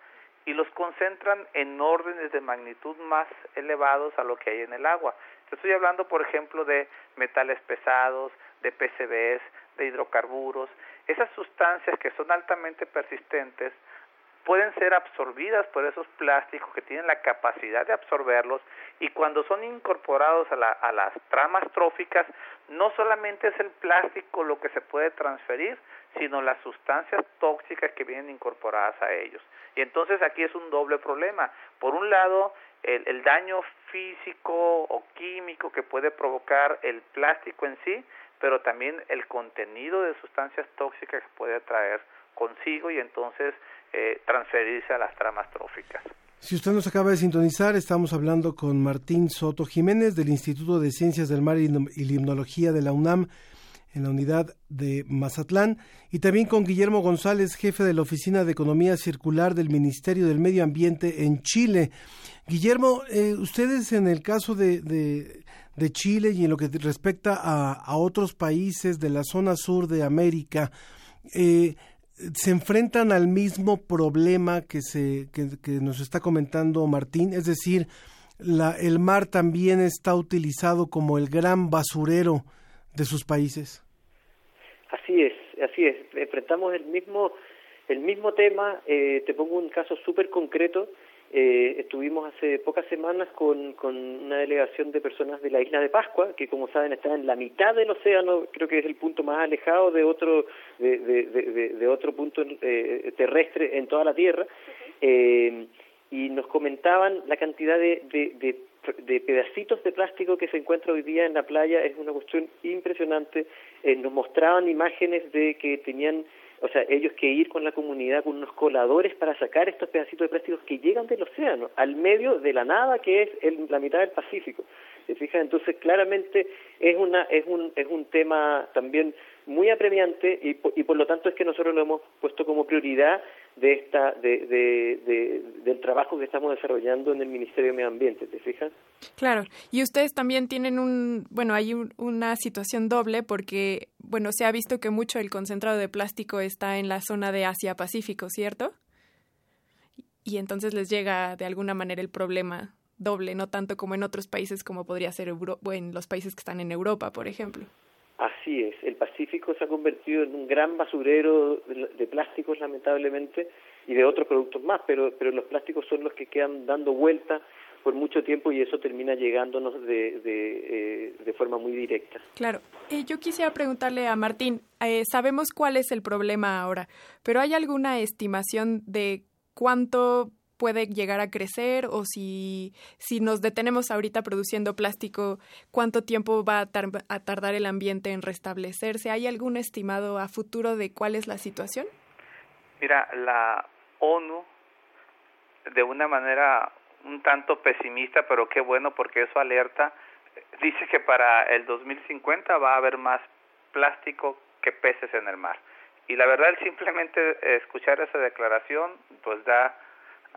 y los concentran en órdenes de magnitud más elevados a lo que hay en el agua. Estoy hablando, por ejemplo, de metales pesados, de PCBs, de hidrocarburos. Esas sustancias que son altamente persistentes pueden ser absorbidas por esos plásticos que tienen la capacidad de absorberlos y cuando son incorporados a, a las tramas tróficas, no solamente es el plástico lo que se puede transferir, sino las sustancias tóxicas que vienen incorporadas a ellos. Y entonces aquí es un doble problema. Por un lado, el, el daño físico o químico que puede provocar el plástico en sí, pero también el contenido de sustancias tóxicas que puede traer consigo y entonces eh, transferirse a las tramas tróficas. Si usted nos acaba de sintonizar, estamos hablando con Martín Soto Jiménez del Instituto de Ciencias del Mar y Limnología de la UNAM en la unidad de Mazatlán y también con Guillermo González, jefe de la Oficina de Economía Circular del Ministerio del Medio Ambiente en Chile. Guillermo, eh, ustedes en el caso de, de, Chile y en lo que respecta a, a, otros países de la zona sur de América, eh, se enfrentan al mismo problema que, se, que, nos está comentando Martín, es decir, la, el mar también está utilizado como el gran basurero de sus países. Así es, así es. Enfrentamos el mismo, el mismo tema. Eh, te pongo un caso súper concreto. Eh, estuvimos hace pocas semanas con, con una delegación de personas de la isla de Pascua, que como saben está en la mitad del océano, creo que es el punto más alejado de otro, de, de, de, otro punto eh, terrestre en toda la Tierra, eh, y nos comentaban la cantidad de, de, de, pedacitos de plástico que se encuentra hoy día en la playa, es una cuestión impresionante, eh, nos mostraban imágenes de que tenían o sea, ellos que ir con la comunidad con unos coladores para sacar estos pedacitos de plásticos que llegan del océano, al medio de la nada que es el, la mitad del Pacífico. ¿Se? Entonces, claramente es, una, es, un, es un tema también muy apremiante y, y por lo tanto es que nosotros lo hemos puesto como prioridad de esta de, de, del trabajo que estamos desarrollando en el Ministerio de Medio Ambiente, ¿te fijas? Claro, y ustedes también tienen un, bueno, hay una situación doble porque, bueno, se ha visto que mucho el concentrado de plástico está en la zona de Asia-Pacífico, ¿cierto? Y entonces les llega de alguna manera el problema doble, no tanto como en otros países como podría ser en los países que están en Europa, por ejemplo. Así es, el Pacífico se ha convertido en un gran basurero de, plásticos, lamentablemente, y de otros productos más, pero, pero los plásticos son los que quedan dando vuelta por mucho tiempo y eso termina llegándonos de, de, eh, forma muy directa. Claro. Eh, yo quisiera preguntarle a Martín, eh, sabemos cuál es el problema ahora, pero ¿hay alguna estimación de cuánto puede llegar a crecer o si, si nos detenemos ahorita produciendo plástico, cuánto tiempo va a, a, tardar el ambiente en restablecerse. ¿Hay algún estimado a futuro de cuál es la situación? Mira, la ONU, de una manera un tanto pesimista, pero qué bueno porque eso alerta, dice que para el 2050 va a haber más plástico que peces en el mar. Y la verdad, simplemente escuchar esa declaración, pues da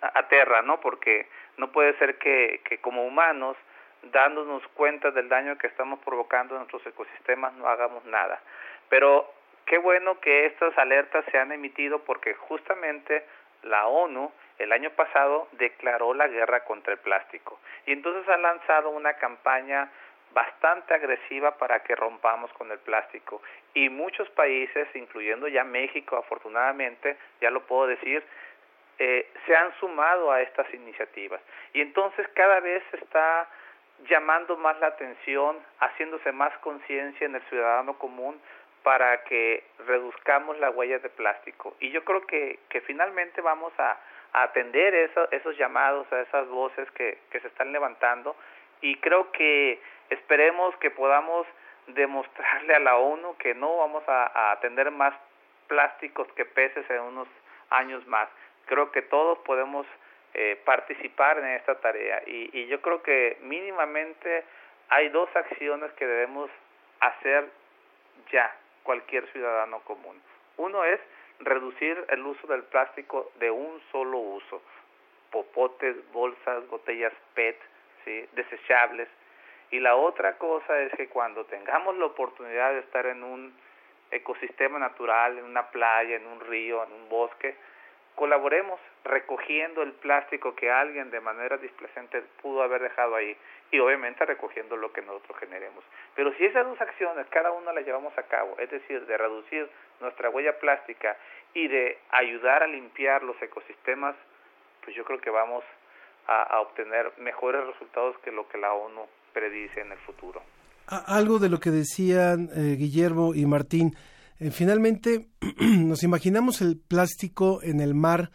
aterra, ¿no? Porque no puede ser que, que como humanos, dándonos cuenta del daño que estamos provocando en nuestros ecosistemas, no hagamos nada. Pero qué bueno que estas alertas se han emitido porque justamente la ONU el año pasado declaró la guerra contra el plástico y entonces ha lanzado una campaña bastante agresiva para que rompamos con el plástico. Y muchos países, incluyendo ya México, afortunadamente, ya lo puedo decir, eh, se han sumado a estas iniciativas. Y entonces cada vez se está llamando más la atención, haciéndose más conciencia en el ciudadano común para que reduzcamos la huella de plástico. Y yo creo que, que finalmente vamos a, atender esos llamados, a esas voces que, se están levantando y creo que esperemos que podamos demostrarle a la ONU que no vamos a, a tener más plásticos que peces en unos años más. Creo que todos podemos eh, participar en esta tarea y, y yo creo que mínimamente hay dos acciones que debemos hacer ya cualquier ciudadano común. Uno es reducir el uso del plástico de un solo uso, popotes, bolsas, botellas PET, ¿sí? desechables. Y la otra cosa es que cuando tengamos la oportunidad de estar en un ecosistema natural, en una playa, en un río, en un bosque, colaboremos recogiendo el plástico que alguien de manera displacente pudo haber dejado ahí y obviamente recogiendo lo que nosotros generemos. Pero si esas dos acciones cada una las llevamos a cabo, es decir, de reducir nuestra huella plástica y de ayudar a limpiar los ecosistemas, pues yo creo que vamos a, obtener mejores resultados que lo que la ONU predice en el futuro. Algo de lo que decían eh, Guillermo y Martín, eh, finalmente nos imaginamos el plástico en el mar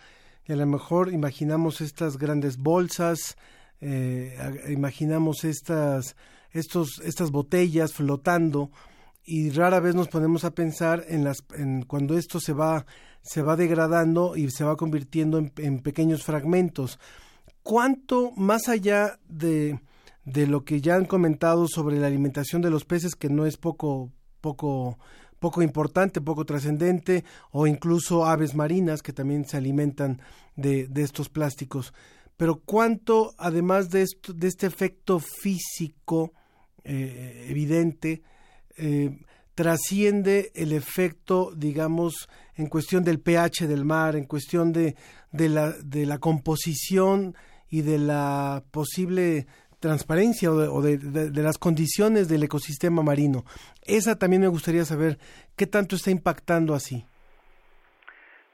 y a lo mejor imaginamos estas grandes bolsas, eh, imaginamos estas, estos, estas botellas flotando y rara vez nos ponemos a pensar en las en cuando esto se va se va degradando y se va convirtiendo en, pequeños fragmentos. Cuánto más allá de de lo que ya han comentado sobre la alimentación de los peces que no es poco poco poco importante, poco trascendente, o incluso aves marinas que también se alimentan de, de estos plásticos. Pero cuánto, además de, esto, de este efecto físico eh, evidente, eh, trasciende el efecto, digamos, en cuestión del pH del mar, en cuestión de, de, la, de la composición y de la posible transparencia o, de, de, las condiciones del ecosistema marino. Esa también me gustaría saber qué tanto está impactando así.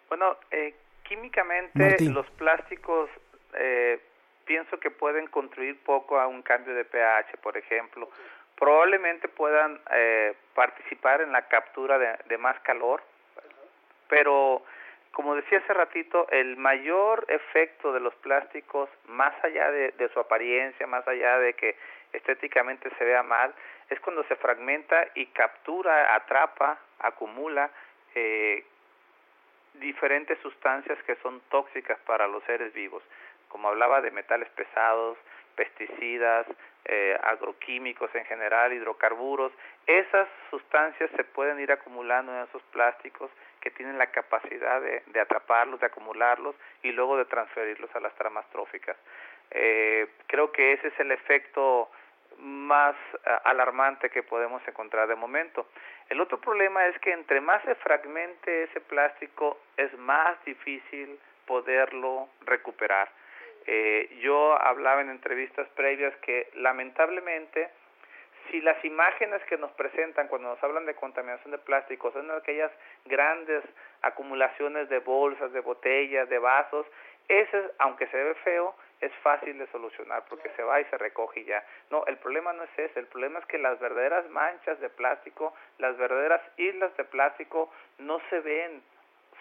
Bueno, eh, químicamente los plásticos eh, pienso que pueden contribuir poco a un cambio de pH, por ejemplo. Probablemente puedan eh, participar en la captura de, de más calor, pero como decía hace ratito, el mayor efecto de los plásticos, más allá de, su apariencia, más allá de que estéticamente se vea mal, es cuando se fragmenta y captura, atrapa, acumula eh, diferentes sustancias que son tóxicas para los seres vivos, como hablaba de metales pesados, pesticidas, eh, agroquímicos en general, hidrocarburos, esas sustancias se pueden ir acumulando en esos plásticos que tienen la capacidad de, de atraparlos, de acumularlos y luego de transferirlos a las tramas tróficas. Eh, creo que ese es el efecto más eh, alarmante que podemos encontrar de momento. El otro problema es que entre más se fragmente ese plástico es más difícil poderlo recuperar. Eh, yo hablaba en entrevistas previas que lamentablemente si las imágenes que nos presentan cuando nos hablan de contaminación de plásticos son aquellas grandes acumulaciones de bolsas, de botellas, de vasos, ese, aunque se ve feo, es fácil de solucionar porque se va y se recoge ya. No, el problema no es ese, el problema es que las verdaderas manchas de plástico, las verdaderas islas de plástico no se ven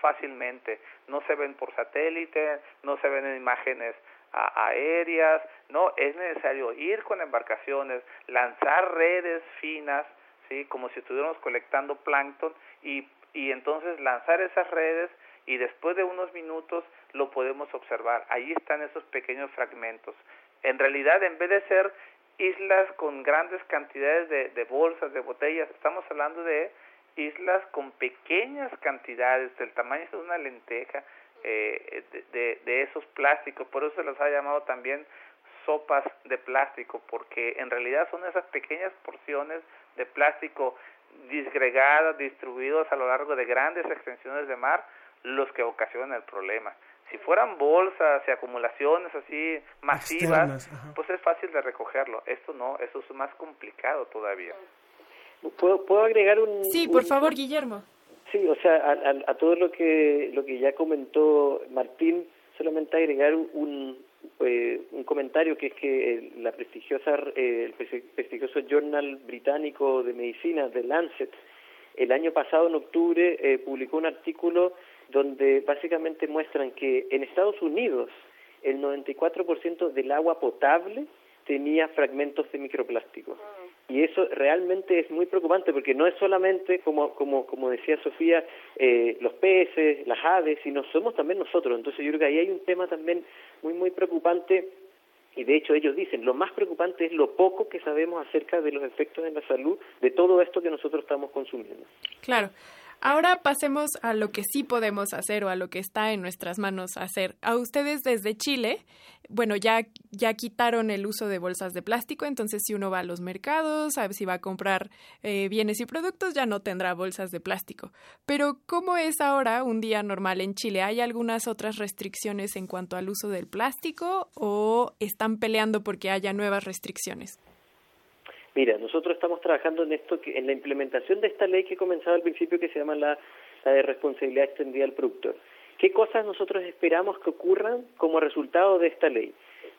fácilmente, no se ven por satélite, no se ven en imágenes aéreas, no, es necesario ir con embarcaciones, lanzar redes finas, ¿sí? como si estuviéramos colectando plancton y, y entonces lanzar esas redes y después de unos minutos lo podemos observar. Ahí están esos pequeños fragmentos. En realidad, en vez de ser islas con grandes cantidades de, de bolsas, de botellas, estamos hablando de islas con pequeñas cantidades, del tamaño de una lenteja, eh, de, de, esos plásticos, por eso se los ha llamado también sopas de plástico, porque en realidad son esas pequeñas porciones de plástico disgregadas, distribuidas a lo largo de grandes extensiones de mar, los que ocasionan el problema. Si fueran bolsas y acumulaciones así masivas, pues es fácil de recogerlo. Esto no, eso es más complicado todavía. ¿Puedo, puedo agregar un...? Sí, por favor, Guillermo. Sí, o sea, a, a, todo lo que, lo que ya comentó Martín, solamente agregar un, eh, un comentario que es que la prestigiosa, eh, el prestigioso Journal británico de medicina, The Lancet, el año pasado, en octubre, eh, publicó un artículo donde básicamente muestran que en Estados Unidos el 94% del agua potable tenía fragmentos de microplástico. Y eso realmente es muy preocupante porque no es solamente, como, como, como decía Sofía, eh, los peces, las aves, sino somos también nosotros. Entonces yo creo que ahí hay un tema también muy, muy preocupante y de hecho ellos dicen, lo más preocupante es lo poco que sabemos acerca de los efectos en la salud de todo esto que nosotros estamos consumiendo. Claro. Ahora pasemos a lo que sí podemos hacer o a lo que está en nuestras manos hacer. A ustedes desde Chile, bueno, ya, ya quitaron el uso de bolsas de plástico, entonces si uno va a los mercados, si va a comprar eh, bienes y productos, ya no tendrá bolsas de plástico. Pero ¿cómo es ahora un día normal en Chile? ¿Hay algunas otras restricciones en cuanto al uso del plástico o están peleando porque haya nuevas restricciones? Mira, nosotros estamos trabajando en esto, en la implementación de esta ley que he comenzado al principio que se llama la, de responsabilidad extendida al productor. ¿Qué cosas nosotros esperamos que ocurran como resultado de esta ley?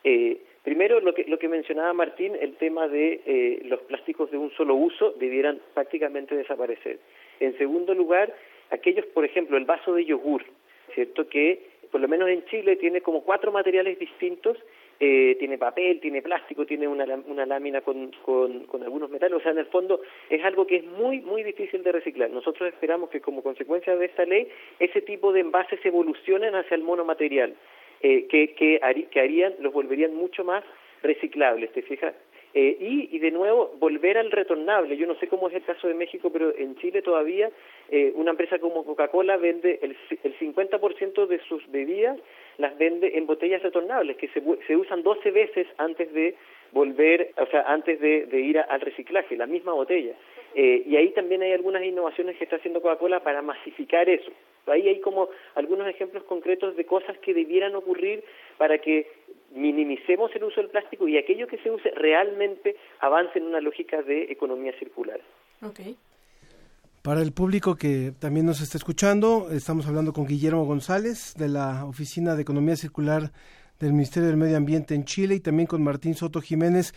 Eh, primero, lo que, lo que mencionaba Martín, el tema de eh, los plásticos de un solo uso debieran prácticamente desaparecer. En segundo lugar, aquellos, por ejemplo, el vaso de yogur, ¿cierto? Que por lo menos en Chile tiene como cuatro materiales distintos eh, tiene papel, tiene plástico, tiene una, una lámina con, con, algunos metales, o sea, en el fondo es algo que es muy, muy difícil de reciclar. Nosotros esperamos que como consecuencia de esta ley, ese tipo de envases evolucionen hacia el monomaterial, eh, que, que, que harían, los volverían mucho más reciclables, ¿te fijas? Eh, y, y, de nuevo, volver al retornable. Yo no sé cómo es el caso de México, pero en Chile todavía eh, una empresa como Coca-Cola vende el, el 50% de sus bebidas, las vende en botellas retornables, que se, usan 12 veces antes de volver, o sea, antes de, de ir al reciclaje, la misma botella. Eh, y ahí también hay algunas innovaciones que está haciendo Coca-Cola para masificar eso. Ahí hay como algunos ejemplos concretos de cosas que debieran ocurrir para que minimicemos el uso del plástico y aquello que se use realmente avance en una lógica de economía circular. Okay. Para el público que también nos está escuchando, estamos hablando con Guillermo González de la Oficina de Economía Circular del Ministerio del Medio Ambiente en Chile y también con Martín Soto Jiménez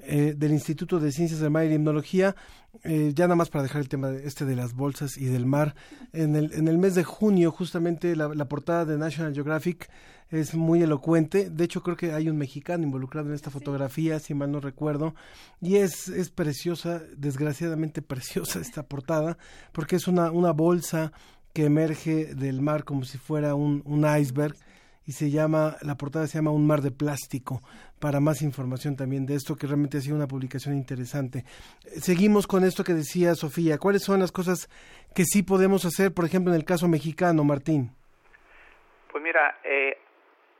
eh, del Instituto de Ciencias del Mar y Limnología. Eh, ya nada más para dejar el tema de este de las bolsas y del mar. En el, en el mes de junio, justamente la, la portada de National Geographic es muy elocuente. De hecho, creo que hay un mexicano involucrado en esta fotografía, si mal no recuerdo. Y es, es preciosa, desgraciadamente preciosa esta portada, porque es una, una bolsa que emerge del mar como si fuera un, un iceberg y se llama, la portada se llama Un mar de plástico, para más información también de esto, que realmente ha sido una publicación interesante. Seguimos con esto que decía Sofía. ¿Cuáles son las cosas que sí podemos hacer, por ejemplo, en el caso mexicano, Martín? Pues mira, eh,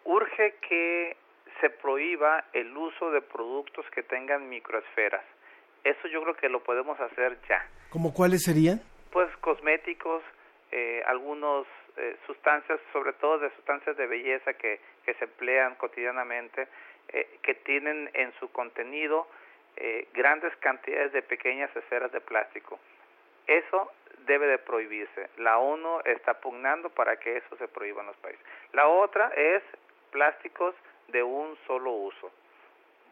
urge que se prohíba el uso de productos que tengan microesferas. Eso yo creo que lo podemos hacer ya. ¿Como cuáles serían? Pues cosméticos, eh, algunos eh, sustancias, sobre todo de sustancias de belleza que, que se emplean cotidianamente, eh, que tienen en su contenido eh, grandes cantidades de pequeñas esferas de plástico. Eso debe de prohibirse. La ONU está pugnando para que eso se prohíba en los países. La otra es plásticos de un solo uso.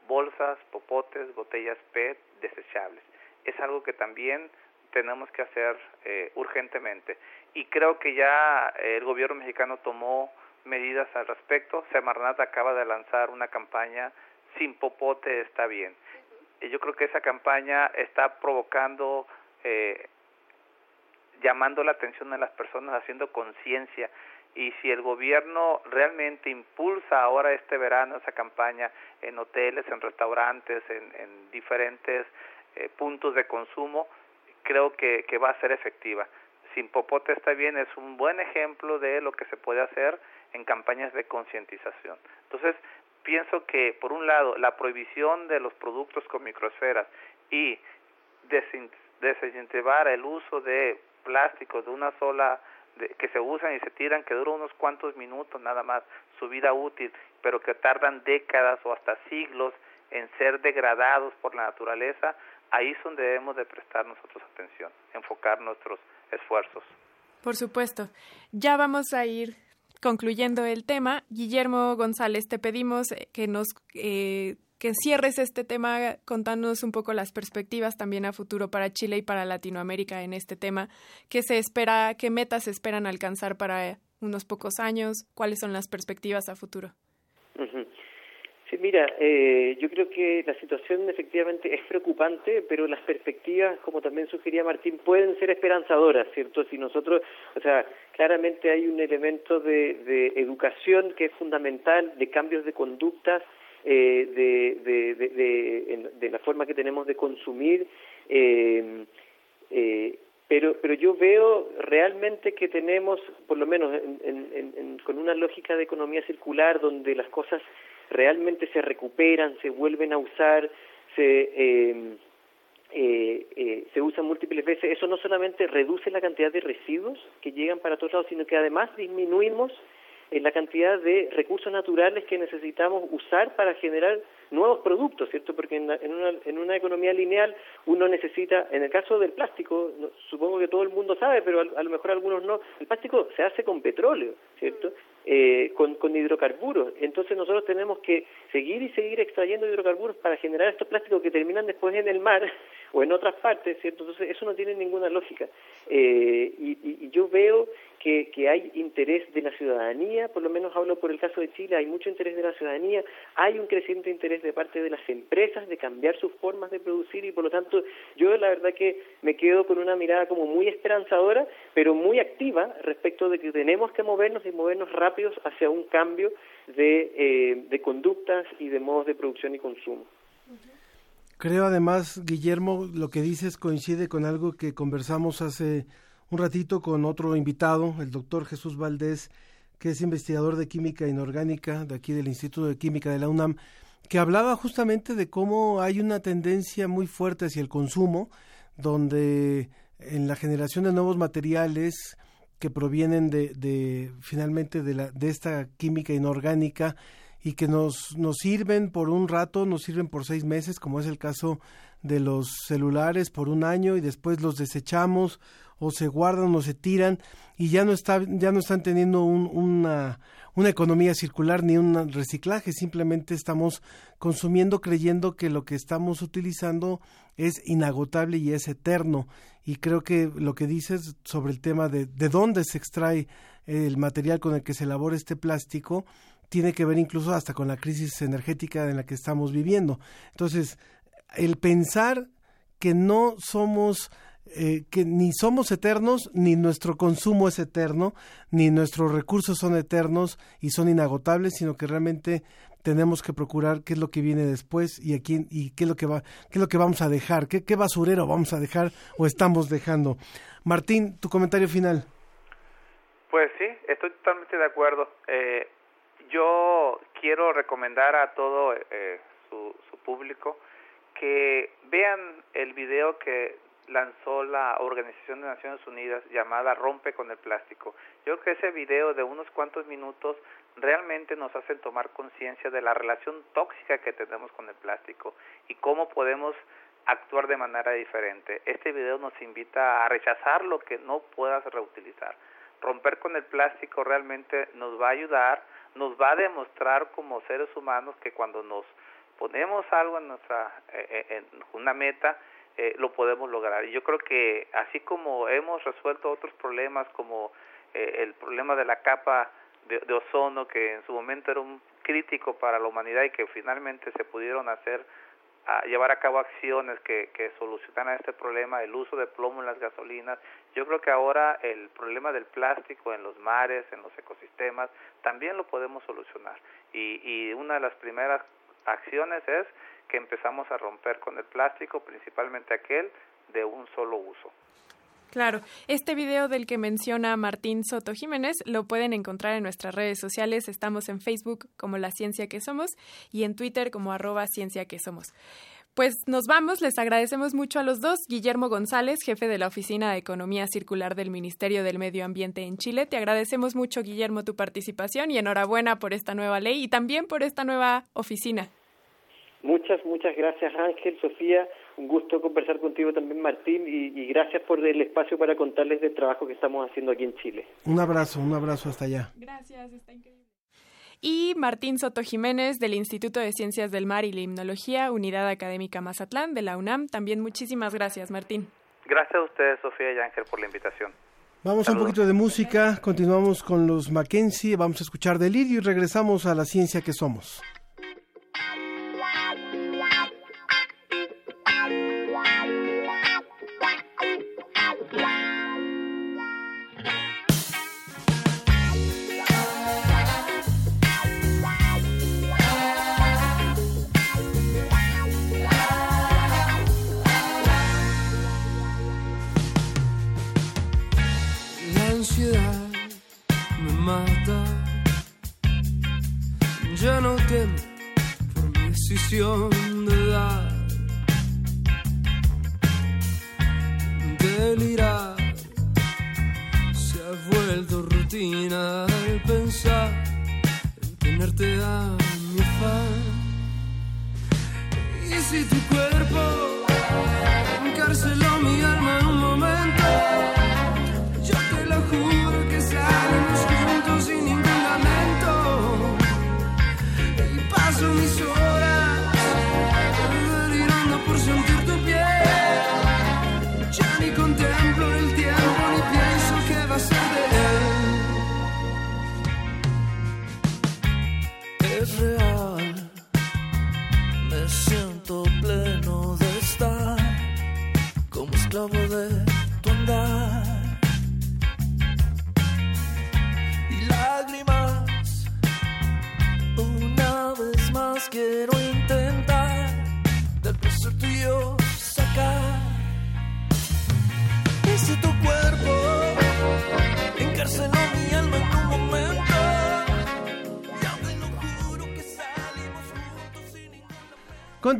Bolsas, popotes, botellas PET desechables. Es algo que también tenemos que hacer eh, urgentemente. Y creo que ya eh, el gobierno mexicano tomó medidas al respecto. Semarnat acaba de lanzar una campaña Sin popote está bien. Y yo creo que esa campaña está provocando, eh, llamando la atención de las personas, haciendo conciencia. Y si el gobierno realmente impulsa ahora este verano esa campaña en hoteles, en restaurantes, en, en diferentes eh, puntos de consumo, creo que, que va a ser efectiva. Sin Popote está bien es un buen ejemplo de lo que se puede hacer en campañas de concientización. Entonces, pienso que, por un lado, la prohibición de los productos con microesferas y desincentivar el uso de plásticos de una sola que se usan y se tiran, que duran unos cuantos minutos nada más su vida útil, pero que tardan décadas o hasta siglos en ser degradados por la naturaleza, ahí es donde debemos de prestar nosotros atención, enfocar nuestros esfuerzos. Por supuesto. Ya vamos a ir concluyendo el tema. Guillermo González, te pedimos que nos eh, que cierres este tema contándonos un poco las perspectivas también a futuro para Chile y para Latinoamérica en este tema. ¿Qué se espera, qué metas se esperan alcanzar para unos pocos años? ¿Cuáles son las perspectivas a futuro? Mira, eh, yo creo que la situación efectivamente es preocupante, pero las perspectivas, como también sugería Martín, pueden ser esperanzadoras, ¿cierto? Si nosotros, o sea, claramente hay un elemento de, de educación que es fundamental, de cambios de conductas, eh, de, de, de, la forma que tenemos de consumir, eh, eh, pero, pero yo veo realmente que tenemos, por lo menos con una lógica de economía circular, donde las cosas realmente se recuperan, se vuelven a usar, se, eh, eh, se usan múltiples veces, eso no solamente reduce la cantidad de residuos que llegan para todos lados, sino que además disminuimos en la cantidad de recursos naturales que necesitamos usar para generar nuevos productos, ¿cierto? Porque en, una, en una economía lineal uno necesita, en el caso del plástico, supongo que todo el mundo sabe, pero a, lo mejor algunos no, el plástico se hace con petróleo, ¿cierto? Eh, con, con hidrocarburos. Entonces nosotros tenemos que seguir y seguir extrayendo hidrocarburos para generar estos plásticos que terminan después en el mar o en otras partes, ¿cierto? Entonces eso no tiene ninguna lógica. Eh, y, yo veo que, que hay interés de la ciudadanía, por lo menos hablo por el caso de Chile, hay mucho interés de la ciudadanía, hay un creciente interés de parte de las empresas de cambiar sus formas de producir y por lo tanto yo la verdad que me quedo con una mirada como muy esperanzadora, pero muy activa respecto de que tenemos que movernos y movernos rápidos hacia un cambio de, eh, de conductas y de modos de producción y consumo. Creo además, Guillermo, lo que dices coincide con algo que conversamos hace un ratito con otro invitado, el doctor Jesús Valdés, que es investigador de química inorgánica de aquí del Instituto de Química de la UNAM, que hablaba justamente de cómo hay una tendencia muy fuerte hacia el consumo, donde en la generación de nuevos materiales que provienen de, de finalmente de, la, de esta química inorgánica y que nos, nos sirven por un rato, nos sirven por seis meses, como es el caso de los celulares, por un año y después los desechamos o se guardan o se tiran y ya no está ya no están teniendo una una economía circular ni un reciclaje. Simplemente estamos consumiendo creyendo que lo que estamos utilizando es inagotable y es eterno. Y creo que lo que dices sobre el tema de de dónde se extrae el material con el que se elabora este plástico tiene que ver incluso hasta con la crisis energética en la que estamos viviendo entonces el pensar que no somos eh, que ni somos eternos, ni nuestro consumo es eterno, ni nuestros recursos son eternos y son inagotables, sino que realmente tenemos que procurar qué es lo que viene después y a quién y qué es lo que va qué es lo que vamos a dejar, qué, qué basurero vamos a dejar o estamos dejando. Martín, tu comentario final. Pues sí, estoy totalmente de acuerdo. Eh, yo quiero recomendar a todo eh, su, su público que vean el video que lanzó la Organización de Naciones Unidas llamada Rompe con el Plástico. Yo creo que ese video de unos cuantos minutos realmente nos hace tomar conciencia de la relación tóxica que tenemos con el plástico y cómo podemos actuar de manera diferente. Este video nos invita a rechazar lo que no puedas reutilizar. Romper con el plástico realmente nos va a ayudar, nos va a demostrar como seres humanos que cuando nos ponemos algo en nuestra eh, eh, en una meta eh, lo podemos lograr. Y yo creo que así como hemos resuelto otros problemas como eh, el problema de la capa de, ozono, que en su momento era un crítico para la humanidad y que finalmente se pudieron hacer, a llevar a cabo acciones que, que solucionaran este problema, el uso de plomo en las gasolinas. Yo creo que ahora el problema del plástico en los mares, en los ecosistemas, también lo podemos solucionar. Y, y una de las primeras acciones es que empezamos a romper con el plástico, principalmente aquel de un solo uso. Claro, este video del que menciona Martín Soto Jiménez lo pueden encontrar en nuestras redes sociales. Estamos en Facebook como La Ciencia que Somos y en Twitter como arroba Ciencia que Somos. Pues nos vamos, les agradecemos mucho a los dos. Guillermo González, jefe de la Oficina de Economía Circular del Ministerio del Medio Ambiente en Chile. Te agradecemos mucho, Guillermo, tu participación y enhorabuena por esta nueva ley y también por esta nueva oficina. Muchas, muchas gracias Ángel, Sofía. Un gusto conversar contigo también, Martín, y, y, gracias por el espacio para contarles del trabajo que estamos haciendo aquí en Chile. Un abrazo, un abrazo hasta allá. Gracias, está increíble y Martín Soto Jiménez del Instituto de Ciencias del Mar y Limnología, Unidad Académica Mazatlán de la UNAM. También muchísimas gracias, Martín. Gracias a ustedes, Sofía y Ángel, por la invitación. Vamos a un poquito de música, continuamos con los Mackenzie, vamos a escuchar Delirio y regresamos a la ciencia que somos. Ya no temo por mi decisión de dar. Delirar se ha vuelto rutina el pensar en tenerte a mi afán. Y si tu cuerpo encarceló mi alma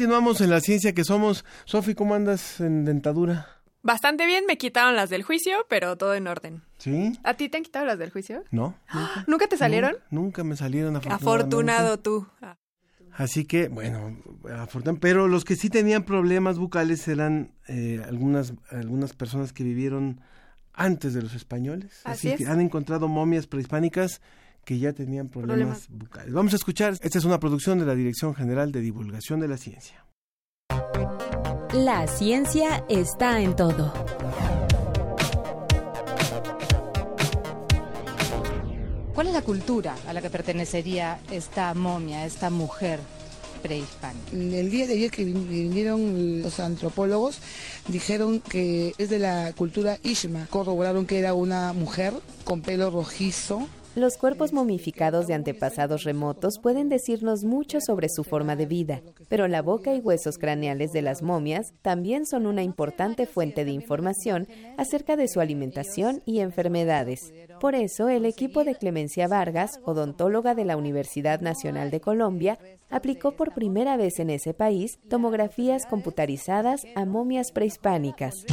Continuamos en la ciencia que somos. Sofi, ¿cómo andas en dentadura? Bastante bien, me quitaron las del juicio, pero todo en orden. ¿Sí? ¿A ti te han quitado las del juicio? No. Nunca, ¿Nunca te salieron? Nunca, nunca me salieron. Afortunado tú. Ah. Así que, bueno, afortunadamente. Pero los que sí tenían problemas bucales eran eh, algunas, algunas personas que vivieron antes de los españoles. Así, Así que han encontrado momias prehispánicas que ya tenían problemas, Problemas. bucales. Vamos a escuchar. Esta es una producción de la Dirección General de Divulgación de la Ciencia. La ciencia está en todo. ¿Cuál es la cultura a la que pertenecería esta momia, esta mujer prehispánica? El día de ayer que vin- vinieron los antropólogos dijeron que es de la cultura Ishma. Corroboraron que era una mujer con pelo rojizo. Los cuerpos momificados de antepasados remotos pueden decirnos mucho sobre su forma de vida, pero la boca y huesos craneales de las momias también son una importante fuente de información acerca de su alimentación y enfermedades. Por eso, el equipo de Clemencia Vargas, odontóloga de la Universidad Nacional de Colombia, aplicó por primera vez en ese país tomografías computarizadas a momias prehispánicas.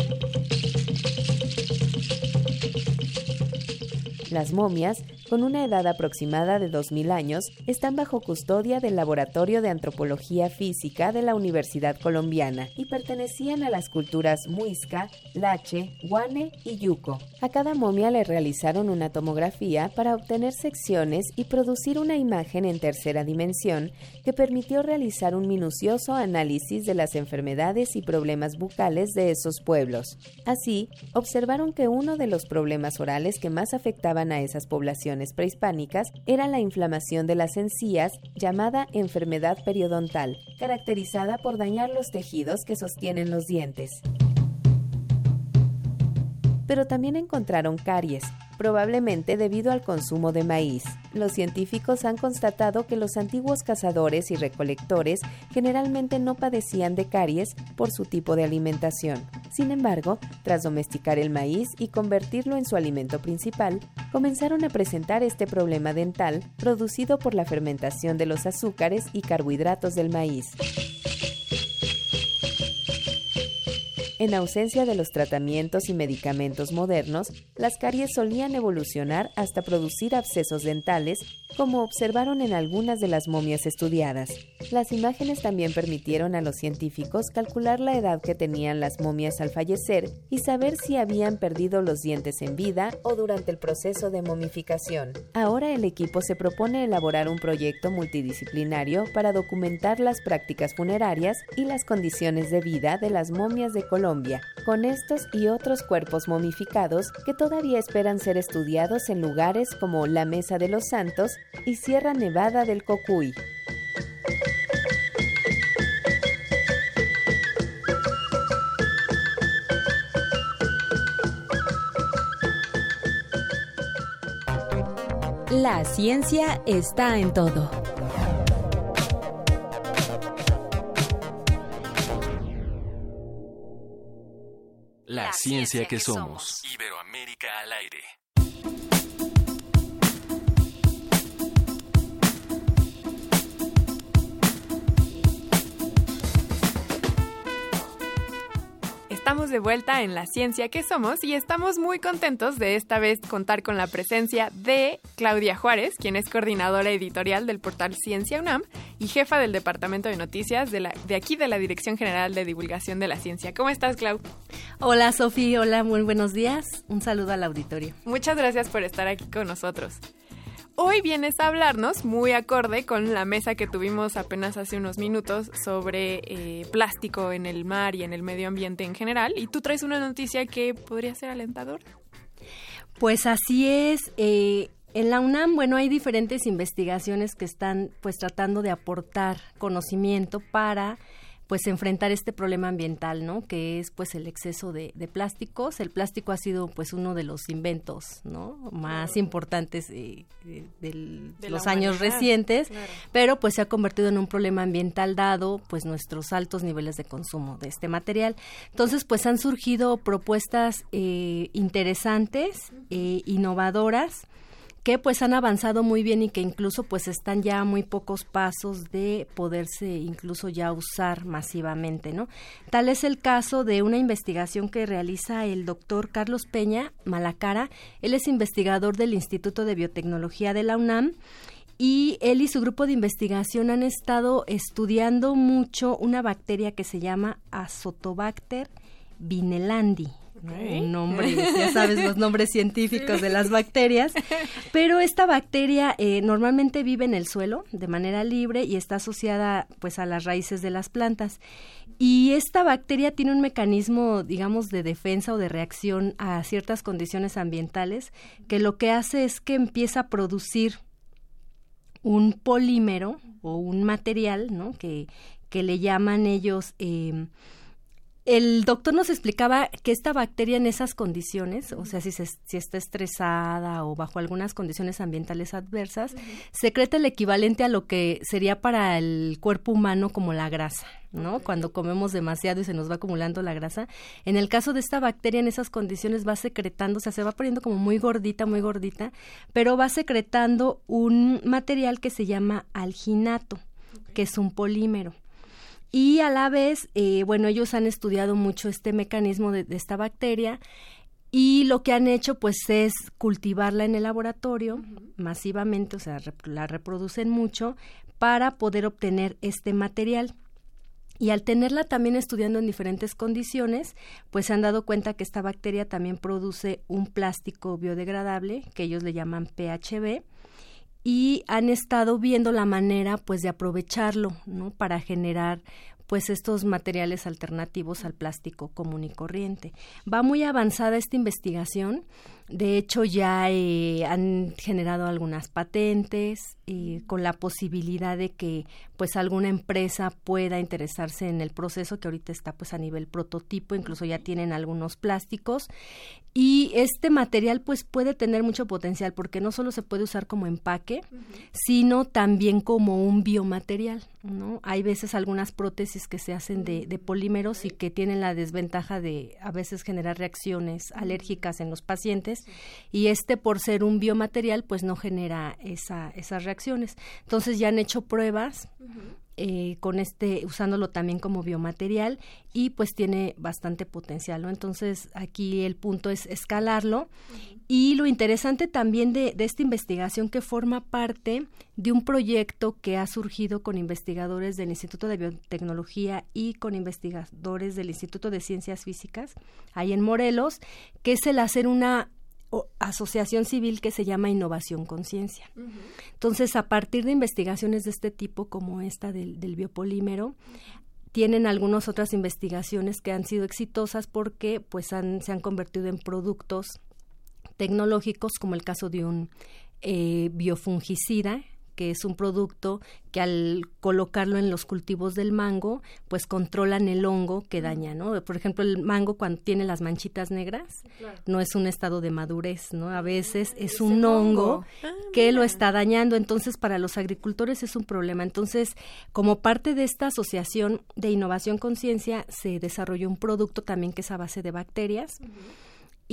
Las momias, con una edad aproximada de 2.000 años, están bajo custodia del Laboratorio de Antropología Física de la Universidad Colombiana y pertenecían a las culturas Muisca, Lache, Guane y Yuco. A cada momia le realizaron una tomografía para obtener secciones y producir una imagen en tercera dimensión que permitió realizar un minucioso análisis de las enfermedades y problemas bucales de esos pueblos. Así, observaron que uno de los problemas orales que más afectaban a esas poblaciones prehispánicas era la inflamación de las encías llamada enfermedad periodontal, caracterizada por dañar los tejidos que sostienen los dientes. Pero también encontraron caries, probablemente debido al consumo de maíz. Los científicos han constatado que los antiguos cazadores y recolectores generalmente no padecían de caries por su tipo de alimentación. Sin embargo, tras domesticar el maíz y convertirlo en su alimento principal, comenzaron a presentar este problema dental producido por la fermentación de los azúcares y carbohidratos del maíz. En ausencia de los tratamientos y medicamentos modernos, las caries solían evolucionar hasta producir abscesos dentales, como observaron en algunas de las momias estudiadas. Las imágenes también permitieron a los científicos calcular la edad que tenían las momias al fallecer y saber si habían perdido los dientes en vida o durante el proceso de momificación. Ahora el equipo se propone elaborar un proyecto multidisciplinario para documentar las prácticas funerarias y las condiciones de vida de las momias de Colombia, con estos y otros cuerpos momificados que todavía esperan ser estudiados en lugares como la Mesa de los Santos y Sierra Nevada del Cocuy. La ciencia está en todo. La, ciencia, que, somos. Iberoamérica al aire. Estamos de vuelta en La Ciencia que Somos y estamos muy contentos de esta vez contar con la presencia de Claudia Juárez, quien es coordinadora editorial del portal Ciencia UNAM y jefa del Departamento de Noticias de, la, de aquí de la Dirección General de Divulgación de la Ciencia. ¿Cómo estás, Clau? Hola, Sofía. Hola, muy buenos días. Un saludo al auditorio. Muchas gracias por estar aquí con nosotros. Hoy vienes a hablarnos, muy acorde con la mesa que tuvimos apenas hace unos minutos sobre eh, plástico en el mar y en el medio ambiente en general, y tú traes una noticia que podría ser alentador. Pues así es. Eh, en la UNAM, bueno, hay diferentes investigaciones que están pues tratando de aportar conocimiento para pues enfrentar este problema ambiental, ¿no? Que es pues el exceso de, plásticos. El plástico ha sido pues uno de los inventos, ¿no? Más importantes eh, de, los años recientes, pero pues se ha convertido en un problema ambiental dado pues nuestros altos niveles de consumo de este material. Entonces pues han surgido propuestas eh, interesantes, eh, innovadoras que pues han avanzado muy bien y que incluso pues están ya a muy pocos pasos de poderse incluso ya usar masivamente, ¿no? Tal es el caso de una investigación que realiza el doctor Carlos Peña Malacara, él es investigador del Instituto de Biotecnología de la UNAM y él y su grupo de investigación han estado estudiando mucho una bacteria que se llama Azotobacter vinelandi un nombre, ya sabes los nombres científicos de las bacterias, pero esta bacteria eh, normalmente vive en el suelo de manera libre y está asociada pues a las raíces de las plantas. Y esta bacteria tiene un mecanismo, digamos, de defensa o de reacción a ciertas condiciones ambientales que lo que hace es que empieza a producir un polímero o un material, ¿no? Que, que le llaman ellos eh, el doctor nos explicaba que esta bacteria en esas condiciones, o sea, si, si está estresada o bajo algunas condiciones ambientales adversas, secreta el equivalente a lo que sería para el cuerpo humano como la grasa, ¿no? Cuando comemos demasiado y se nos va acumulando la grasa. En el caso de esta bacteria, en esas condiciones va secretando, o sea, se va poniendo como muy gordita, muy gordita, pero va secretando un material que se llama alginato, que es un polímero y a la vez, eh, bueno, ellos han estudiado mucho este mecanismo de, esta bacteria y lo que han hecho pues es cultivarla en el laboratorio masivamente, o sea, la reproducen mucho para poder obtener este material. Y al tenerla también estudiando en diferentes condiciones, pues se han dado cuenta que esta bacteria también produce un plástico biodegradable, que ellos le llaman PHB, y han estado viendo la manera pues de aprovecharlo ¿no? para generar pues estos materiales alternativos al plástico común y corriente. Va muy avanzada esta investigación de hecho, ya eh, han generado algunas patentes eh, con la posibilidad de que pues alguna empresa pueda interesarse en el proceso que ahorita está pues a nivel prototipo, incluso ya tienen algunos plásticos. Y este material pues puede tener mucho potencial porque no solo se puede usar como empaque, sino también como un biomaterial, ¿no? Hay veces algunas prótesis que se hacen de, de polímeros y que tienen la desventaja de a veces generar reacciones alérgicas en los pacientes y este por ser un biomaterial pues no genera esa, esas reacciones. Entonces ya han hecho pruebas eh, con este, usándolo también como biomaterial y pues tiene bastante potencial, ¿no? Entonces aquí el punto es escalarlo y lo interesante también de, de esta investigación que forma parte de un proyecto que ha surgido con investigadores del Instituto de Biotecnología y con investigadores del Instituto de Ciencias Físicas, ahí en Morelos, que es el hacer una asociación civil que se llama Innovación Conciencia. Entonces, a partir de investigaciones de este tipo, como esta del, biopolímero, tienen algunas otras investigaciones que han sido exitosas porque pues se han convertido en productos tecnológicos, como el caso de un eh, biofungicida que es un producto que al colocarlo en los cultivos del mango, pues controlan el hongo que daña, ¿no? Por ejemplo, el mango cuando tiene las manchitas negras, no es un estado de madurez, ¿no? A veces es un hongo, Ah, que lo está dañando, entonces para los agricultores es un problema. Entonces, como parte de esta asociación de innovación conciencia, se desarrolló un producto también que es a base de bacterias.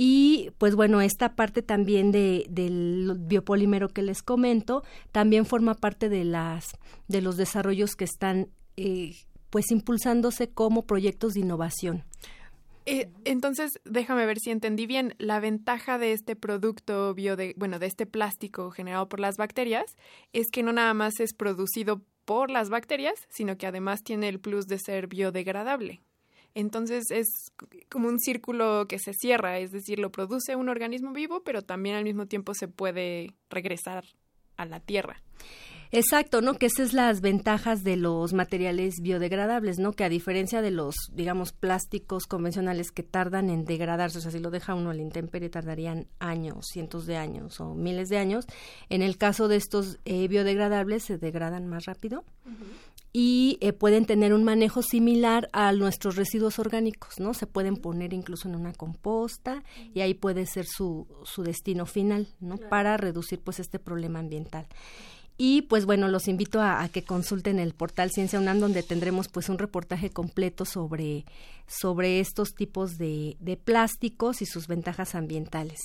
Y pues bueno, esta parte también de, del biopolímero que les comento también forma parte de las de los desarrollos que están eh, pues impulsándose como proyectos de innovación. Eh, entonces, déjame ver si entendí bien. La ventaja de este producto biode bueno, de este plástico generado por las bacterias es que no nada más es producido por las bacterias, sino que además tiene el plus de ser biodegradable. Entonces es como un círculo que se cierra, es decir, lo produce un organismo vivo, pero también al mismo tiempo se puede regresar a la tierra. Exacto, ¿no? Que esas es las ventajas de los materiales biodegradables, ¿no? Que a diferencia de los, digamos, plásticos convencionales que tardan en degradarse, o sea, si lo deja uno a la intemperie tardarían años, cientos de años o miles de años. En el caso de estos eh, biodegradables se degradan más rápido y eh, pueden tener un manejo similar a nuestros residuos orgánicos, ¿no? Se pueden poner incluso en una composta y ahí puede ser su, su destino final, ¿no? Para reducir pues este problema ambiental. Y pues bueno, los invito a, a, que consulten el portal Ciencia UNAM donde tendremos pues un reportaje completo sobre, sobre estos tipos de, de plásticos y sus ventajas ambientales.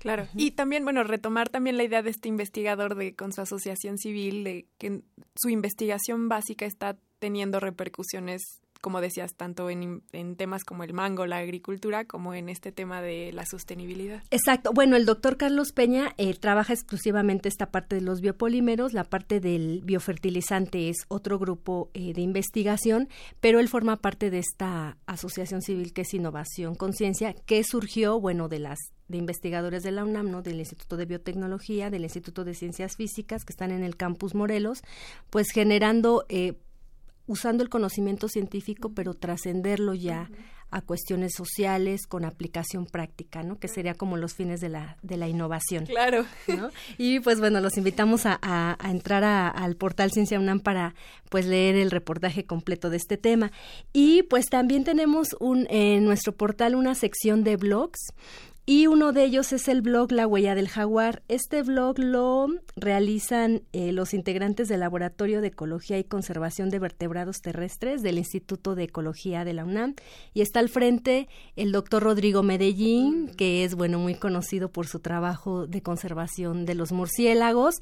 Claro. Y también, bueno, retomar también la idea de este investigador de con su asociación civil, de que su investigación básica está teniendo repercusiones como decías, tanto en, en, temas como el mango, la agricultura, como en este tema de la sostenibilidad. Exacto. Bueno, el doctor Carlos Peña eh, trabaja exclusivamente esta parte de los biopolímeros, la parte del biofertilizante es otro grupo eh, de investigación, pero él forma parte de esta asociación civil que es Innovación Conciencia, que surgió, bueno, de las de investigadores de la UNAM, ¿no? del Instituto de Biotecnología, del Instituto de Ciencias Físicas, que están en el campus Morelos, pues generando eh, usando el conocimiento científico, pero trascenderlo ya a cuestiones sociales con aplicación práctica, ¿no? Que sería como los fines de la, de la innovación. Claro. ¿no? Y pues bueno, los invitamos a, a, a entrar a, al portal Ciencia UNAM para pues leer el reportaje completo de este tema. Y pues también tenemos un, en nuestro portal una sección de blogs y uno de ellos es el blog La Huella del Jaguar. Este blog lo realizan eh, los integrantes del Laboratorio de Ecología y Conservación de Vertebrados Terrestres del Instituto de Ecología de la UNAM. Y está al frente el doctor Rodrigo Medellín, que es, bueno, muy conocido por su trabajo de conservación de los murciélagos.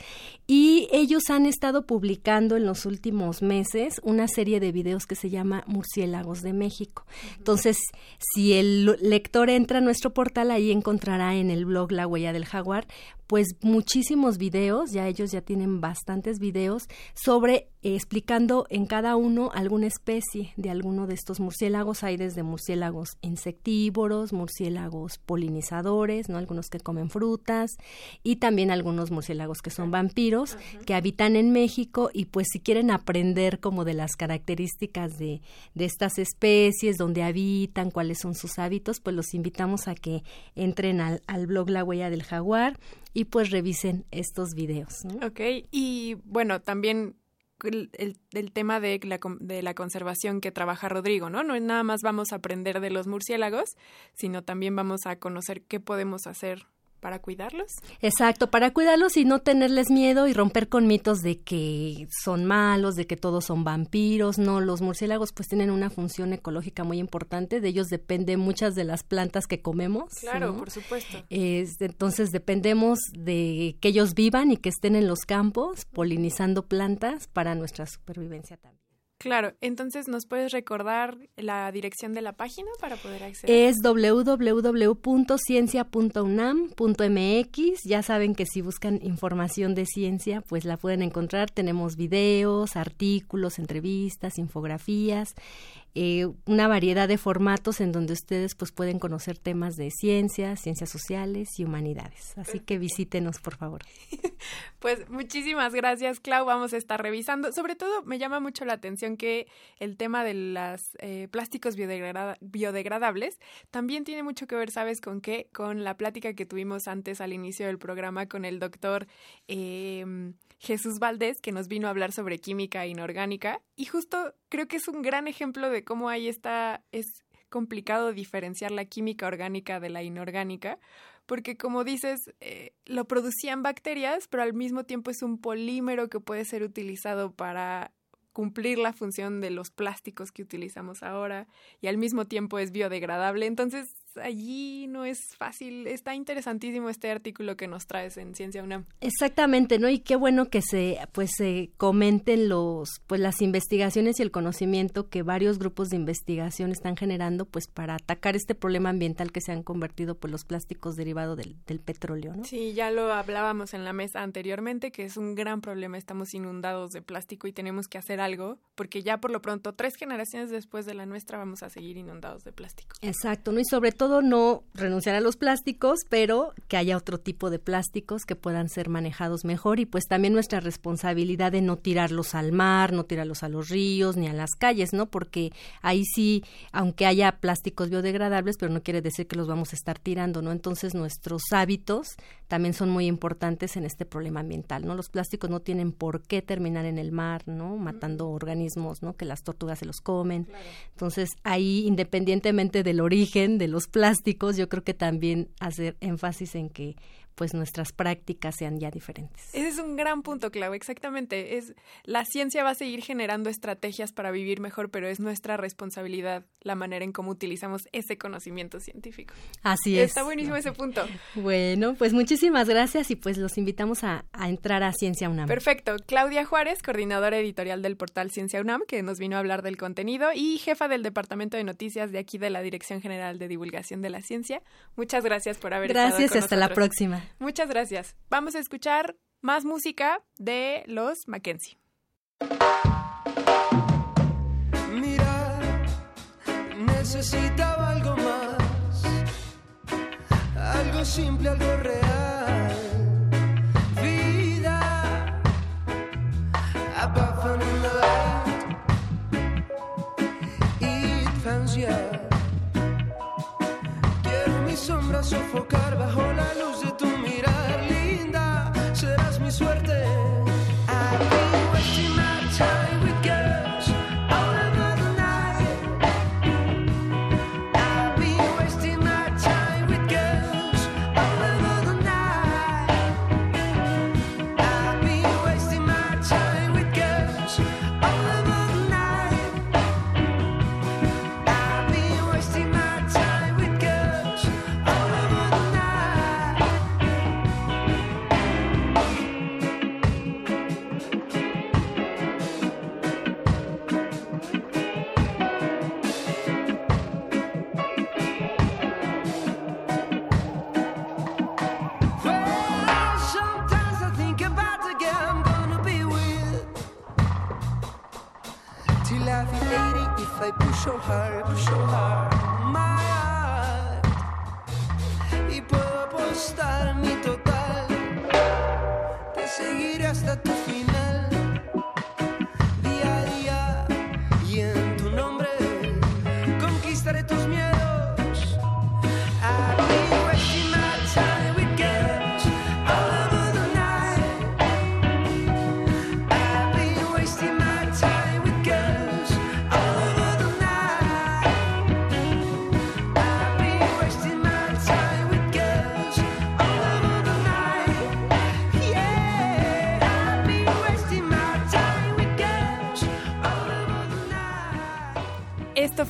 Y ellos han estado publicando en los últimos meses una serie de videos que se llama Murciélagos de México. Entonces, si el lector entra a nuestro portal, ahí encontrará en el blog La Huella del Jaguar pues muchísimos videos, ya ellos ya tienen bastantes videos sobre eh, explicando en cada uno alguna especie de alguno de estos murciélagos. Hay desde murciélagos insectívoros, murciélagos polinizadores, ¿no? Algunos que comen frutas y también algunos murciélagos que son vampiros que habitan en México y pues si quieren aprender como de las características de, de estas especies, dónde habitan, cuáles son sus hábitos, pues los invitamos a que entren al, al blog La Huella del Jaguar y pues revisen estos videos. ¿no? Ok, y bueno, también el, tema de la, de la conservación que trabaja Rodrigo, ¿no? No nada más vamos a aprender de los murciélagos, sino también vamos a conocer qué podemos hacer para cuidarlos. Exacto, para cuidarlos y no tenerles miedo y romper con mitos de que son malos, de que todos son vampiros. No, los murciélagos pues tienen una función ecológica muy importante, de ellos dependen muchas de las plantas que comemos. Claro, ¿no? por supuesto. Es, entonces dependemos de que ellos vivan y que estén en los campos polinizando plantas para nuestra supervivencia también. Claro, entonces nos puedes recordar la dirección de la página para poder acceder. Es www.ciencia.unam.mx. Ya saben que si buscan información de ciencia, pues la pueden encontrar. Tenemos videos, artículos, entrevistas, infografías. Eh, una variedad de formatos en donde ustedes pues pueden conocer temas de ciencia, ciencias sociales y humanidades. Así que visítenos, por favor. Pues muchísimas gracias, Clau. Vamos a estar revisando. Sobre todo me llama mucho la atención que el tema de los eh, plásticos biodegrada- biodegradables también tiene mucho que ver, ¿sabes con qué? Con la plática que tuvimos antes al inicio del programa con el doctor eh, Jesús Valdés, que nos vino a hablar sobre química inorgánica. Y justo creo que es un gran ejemplo de cómo ahí está, es complicado diferenciar la química orgánica de la inorgánica, porque como dices, eh, lo producían bacterias, pero al mismo tiempo es un polímero que puede ser utilizado para cumplir la función de los plásticos que utilizamos ahora y al mismo tiempo es biodegradable. Entonces, allí no es fácil. Está interesantísimo este artículo que nos traes en Ciencia UNAM. Exactamente, ¿no? Y qué bueno que se pues se comenten los pues las investigaciones y el conocimiento que varios grupos de investigación están generando pues para atacar este problema ambiental que se han convertido pues los plásticos derivados del, del petróleo, ¿no? Sí, ya lo hablábamos en la mesa anteriormente, que es un gran problema. Estamos inundados de plástico y tenemos que hacer algo, porque ya por lo pronto, tres generaciones después de la nuestra, vamos a seguir inundados de plástico. Exacto, ¿no? Y sobre todo no renunciar a los plásticos, pero que haya otro tipo de plásticos que puedan ser manejados mejor y pues también nuestra responsabilidad de no tirarlos al mar, no tirarlos a los ríos ni a las calles, ¿no? Porque ahí sí, aunque haya plásticos biodegradables, pero no quiere decir que los vamos a estar tirando, ¿no? Entonces nuestros hábitos también son muy importantes en este problema ambiental, ¿no? Los plásticos no tienen por qué terminar en el mar, ¿no? Matando organismos, ¿no? Que las tortugas se los comen. Entonces, ahí, independientemente del origen de los plásticos, yo creo que también hacer énfasis en que pues nuestras prácticas sean ya diferentes. Ese es un gran punto, Clau, exactamente. Es la ciencia va a seguir generando estrategias para vivir mejor, pero es nuestra responsabilidad la manera en cómo utilizamos ese conocimiento científico. Así es. Está buenísimo ese punto. Bueno, pues muchísimas gracias y pues los invitamos a, a entrar a Ciencia UNAM. Perfecto. Claudia Juárez, coordinadora editorial del portal Ciencia UNAM, que nos vino a hablar del contenido, y jefa del Departamento de Noticias de aquí de la Dirección General de Divulgación de la Ciencia. Muchas gracias por haber estado Gracias y con hasta la próxima. Muchas gracias. Vamos a escuchar más música de los Mackenzie. Mira, necesitaba algo más, algo simple, algo real. Vida, in the you. Quiero mi sombra sofocar bajo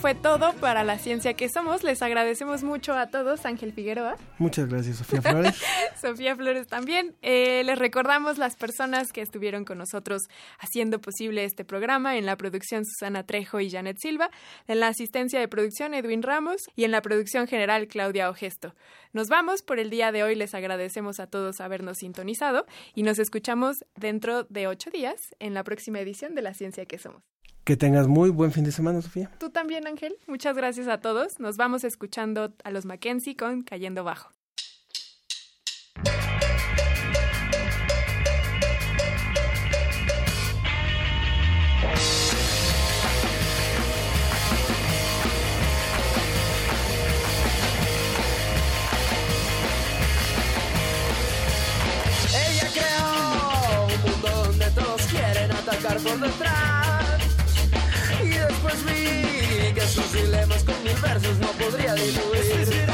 fue todo para la ciencia que somos. Les agradecemos mucho a todos, Ángel Figueroa. Muchas gracias, Sofía Flores. Sofía Flores también. Eh, les recordamos las personas que estuvieron con nosotros haciendo posible este programa. En la producción, Susana Trejo y Janet Silva. En la asistencia de producción, Edwin Ramos. Y en la producción general, Claudia Ogesto. Nos vamos por el día de hoy. Les agradecemos a todos habernos sintonizado y nos escuchamos dentro de ocho días en la próxima edición de La Ciencia que Somos. Que tengas muy buen fin de semana, Sofía. Tú también, Ángel. Muchas gracias a todos. Nos vamos escuchando a los Mackenzie con Cayendo Bajo. Ella creó Que sus dilemas con mil versos no podría diluir.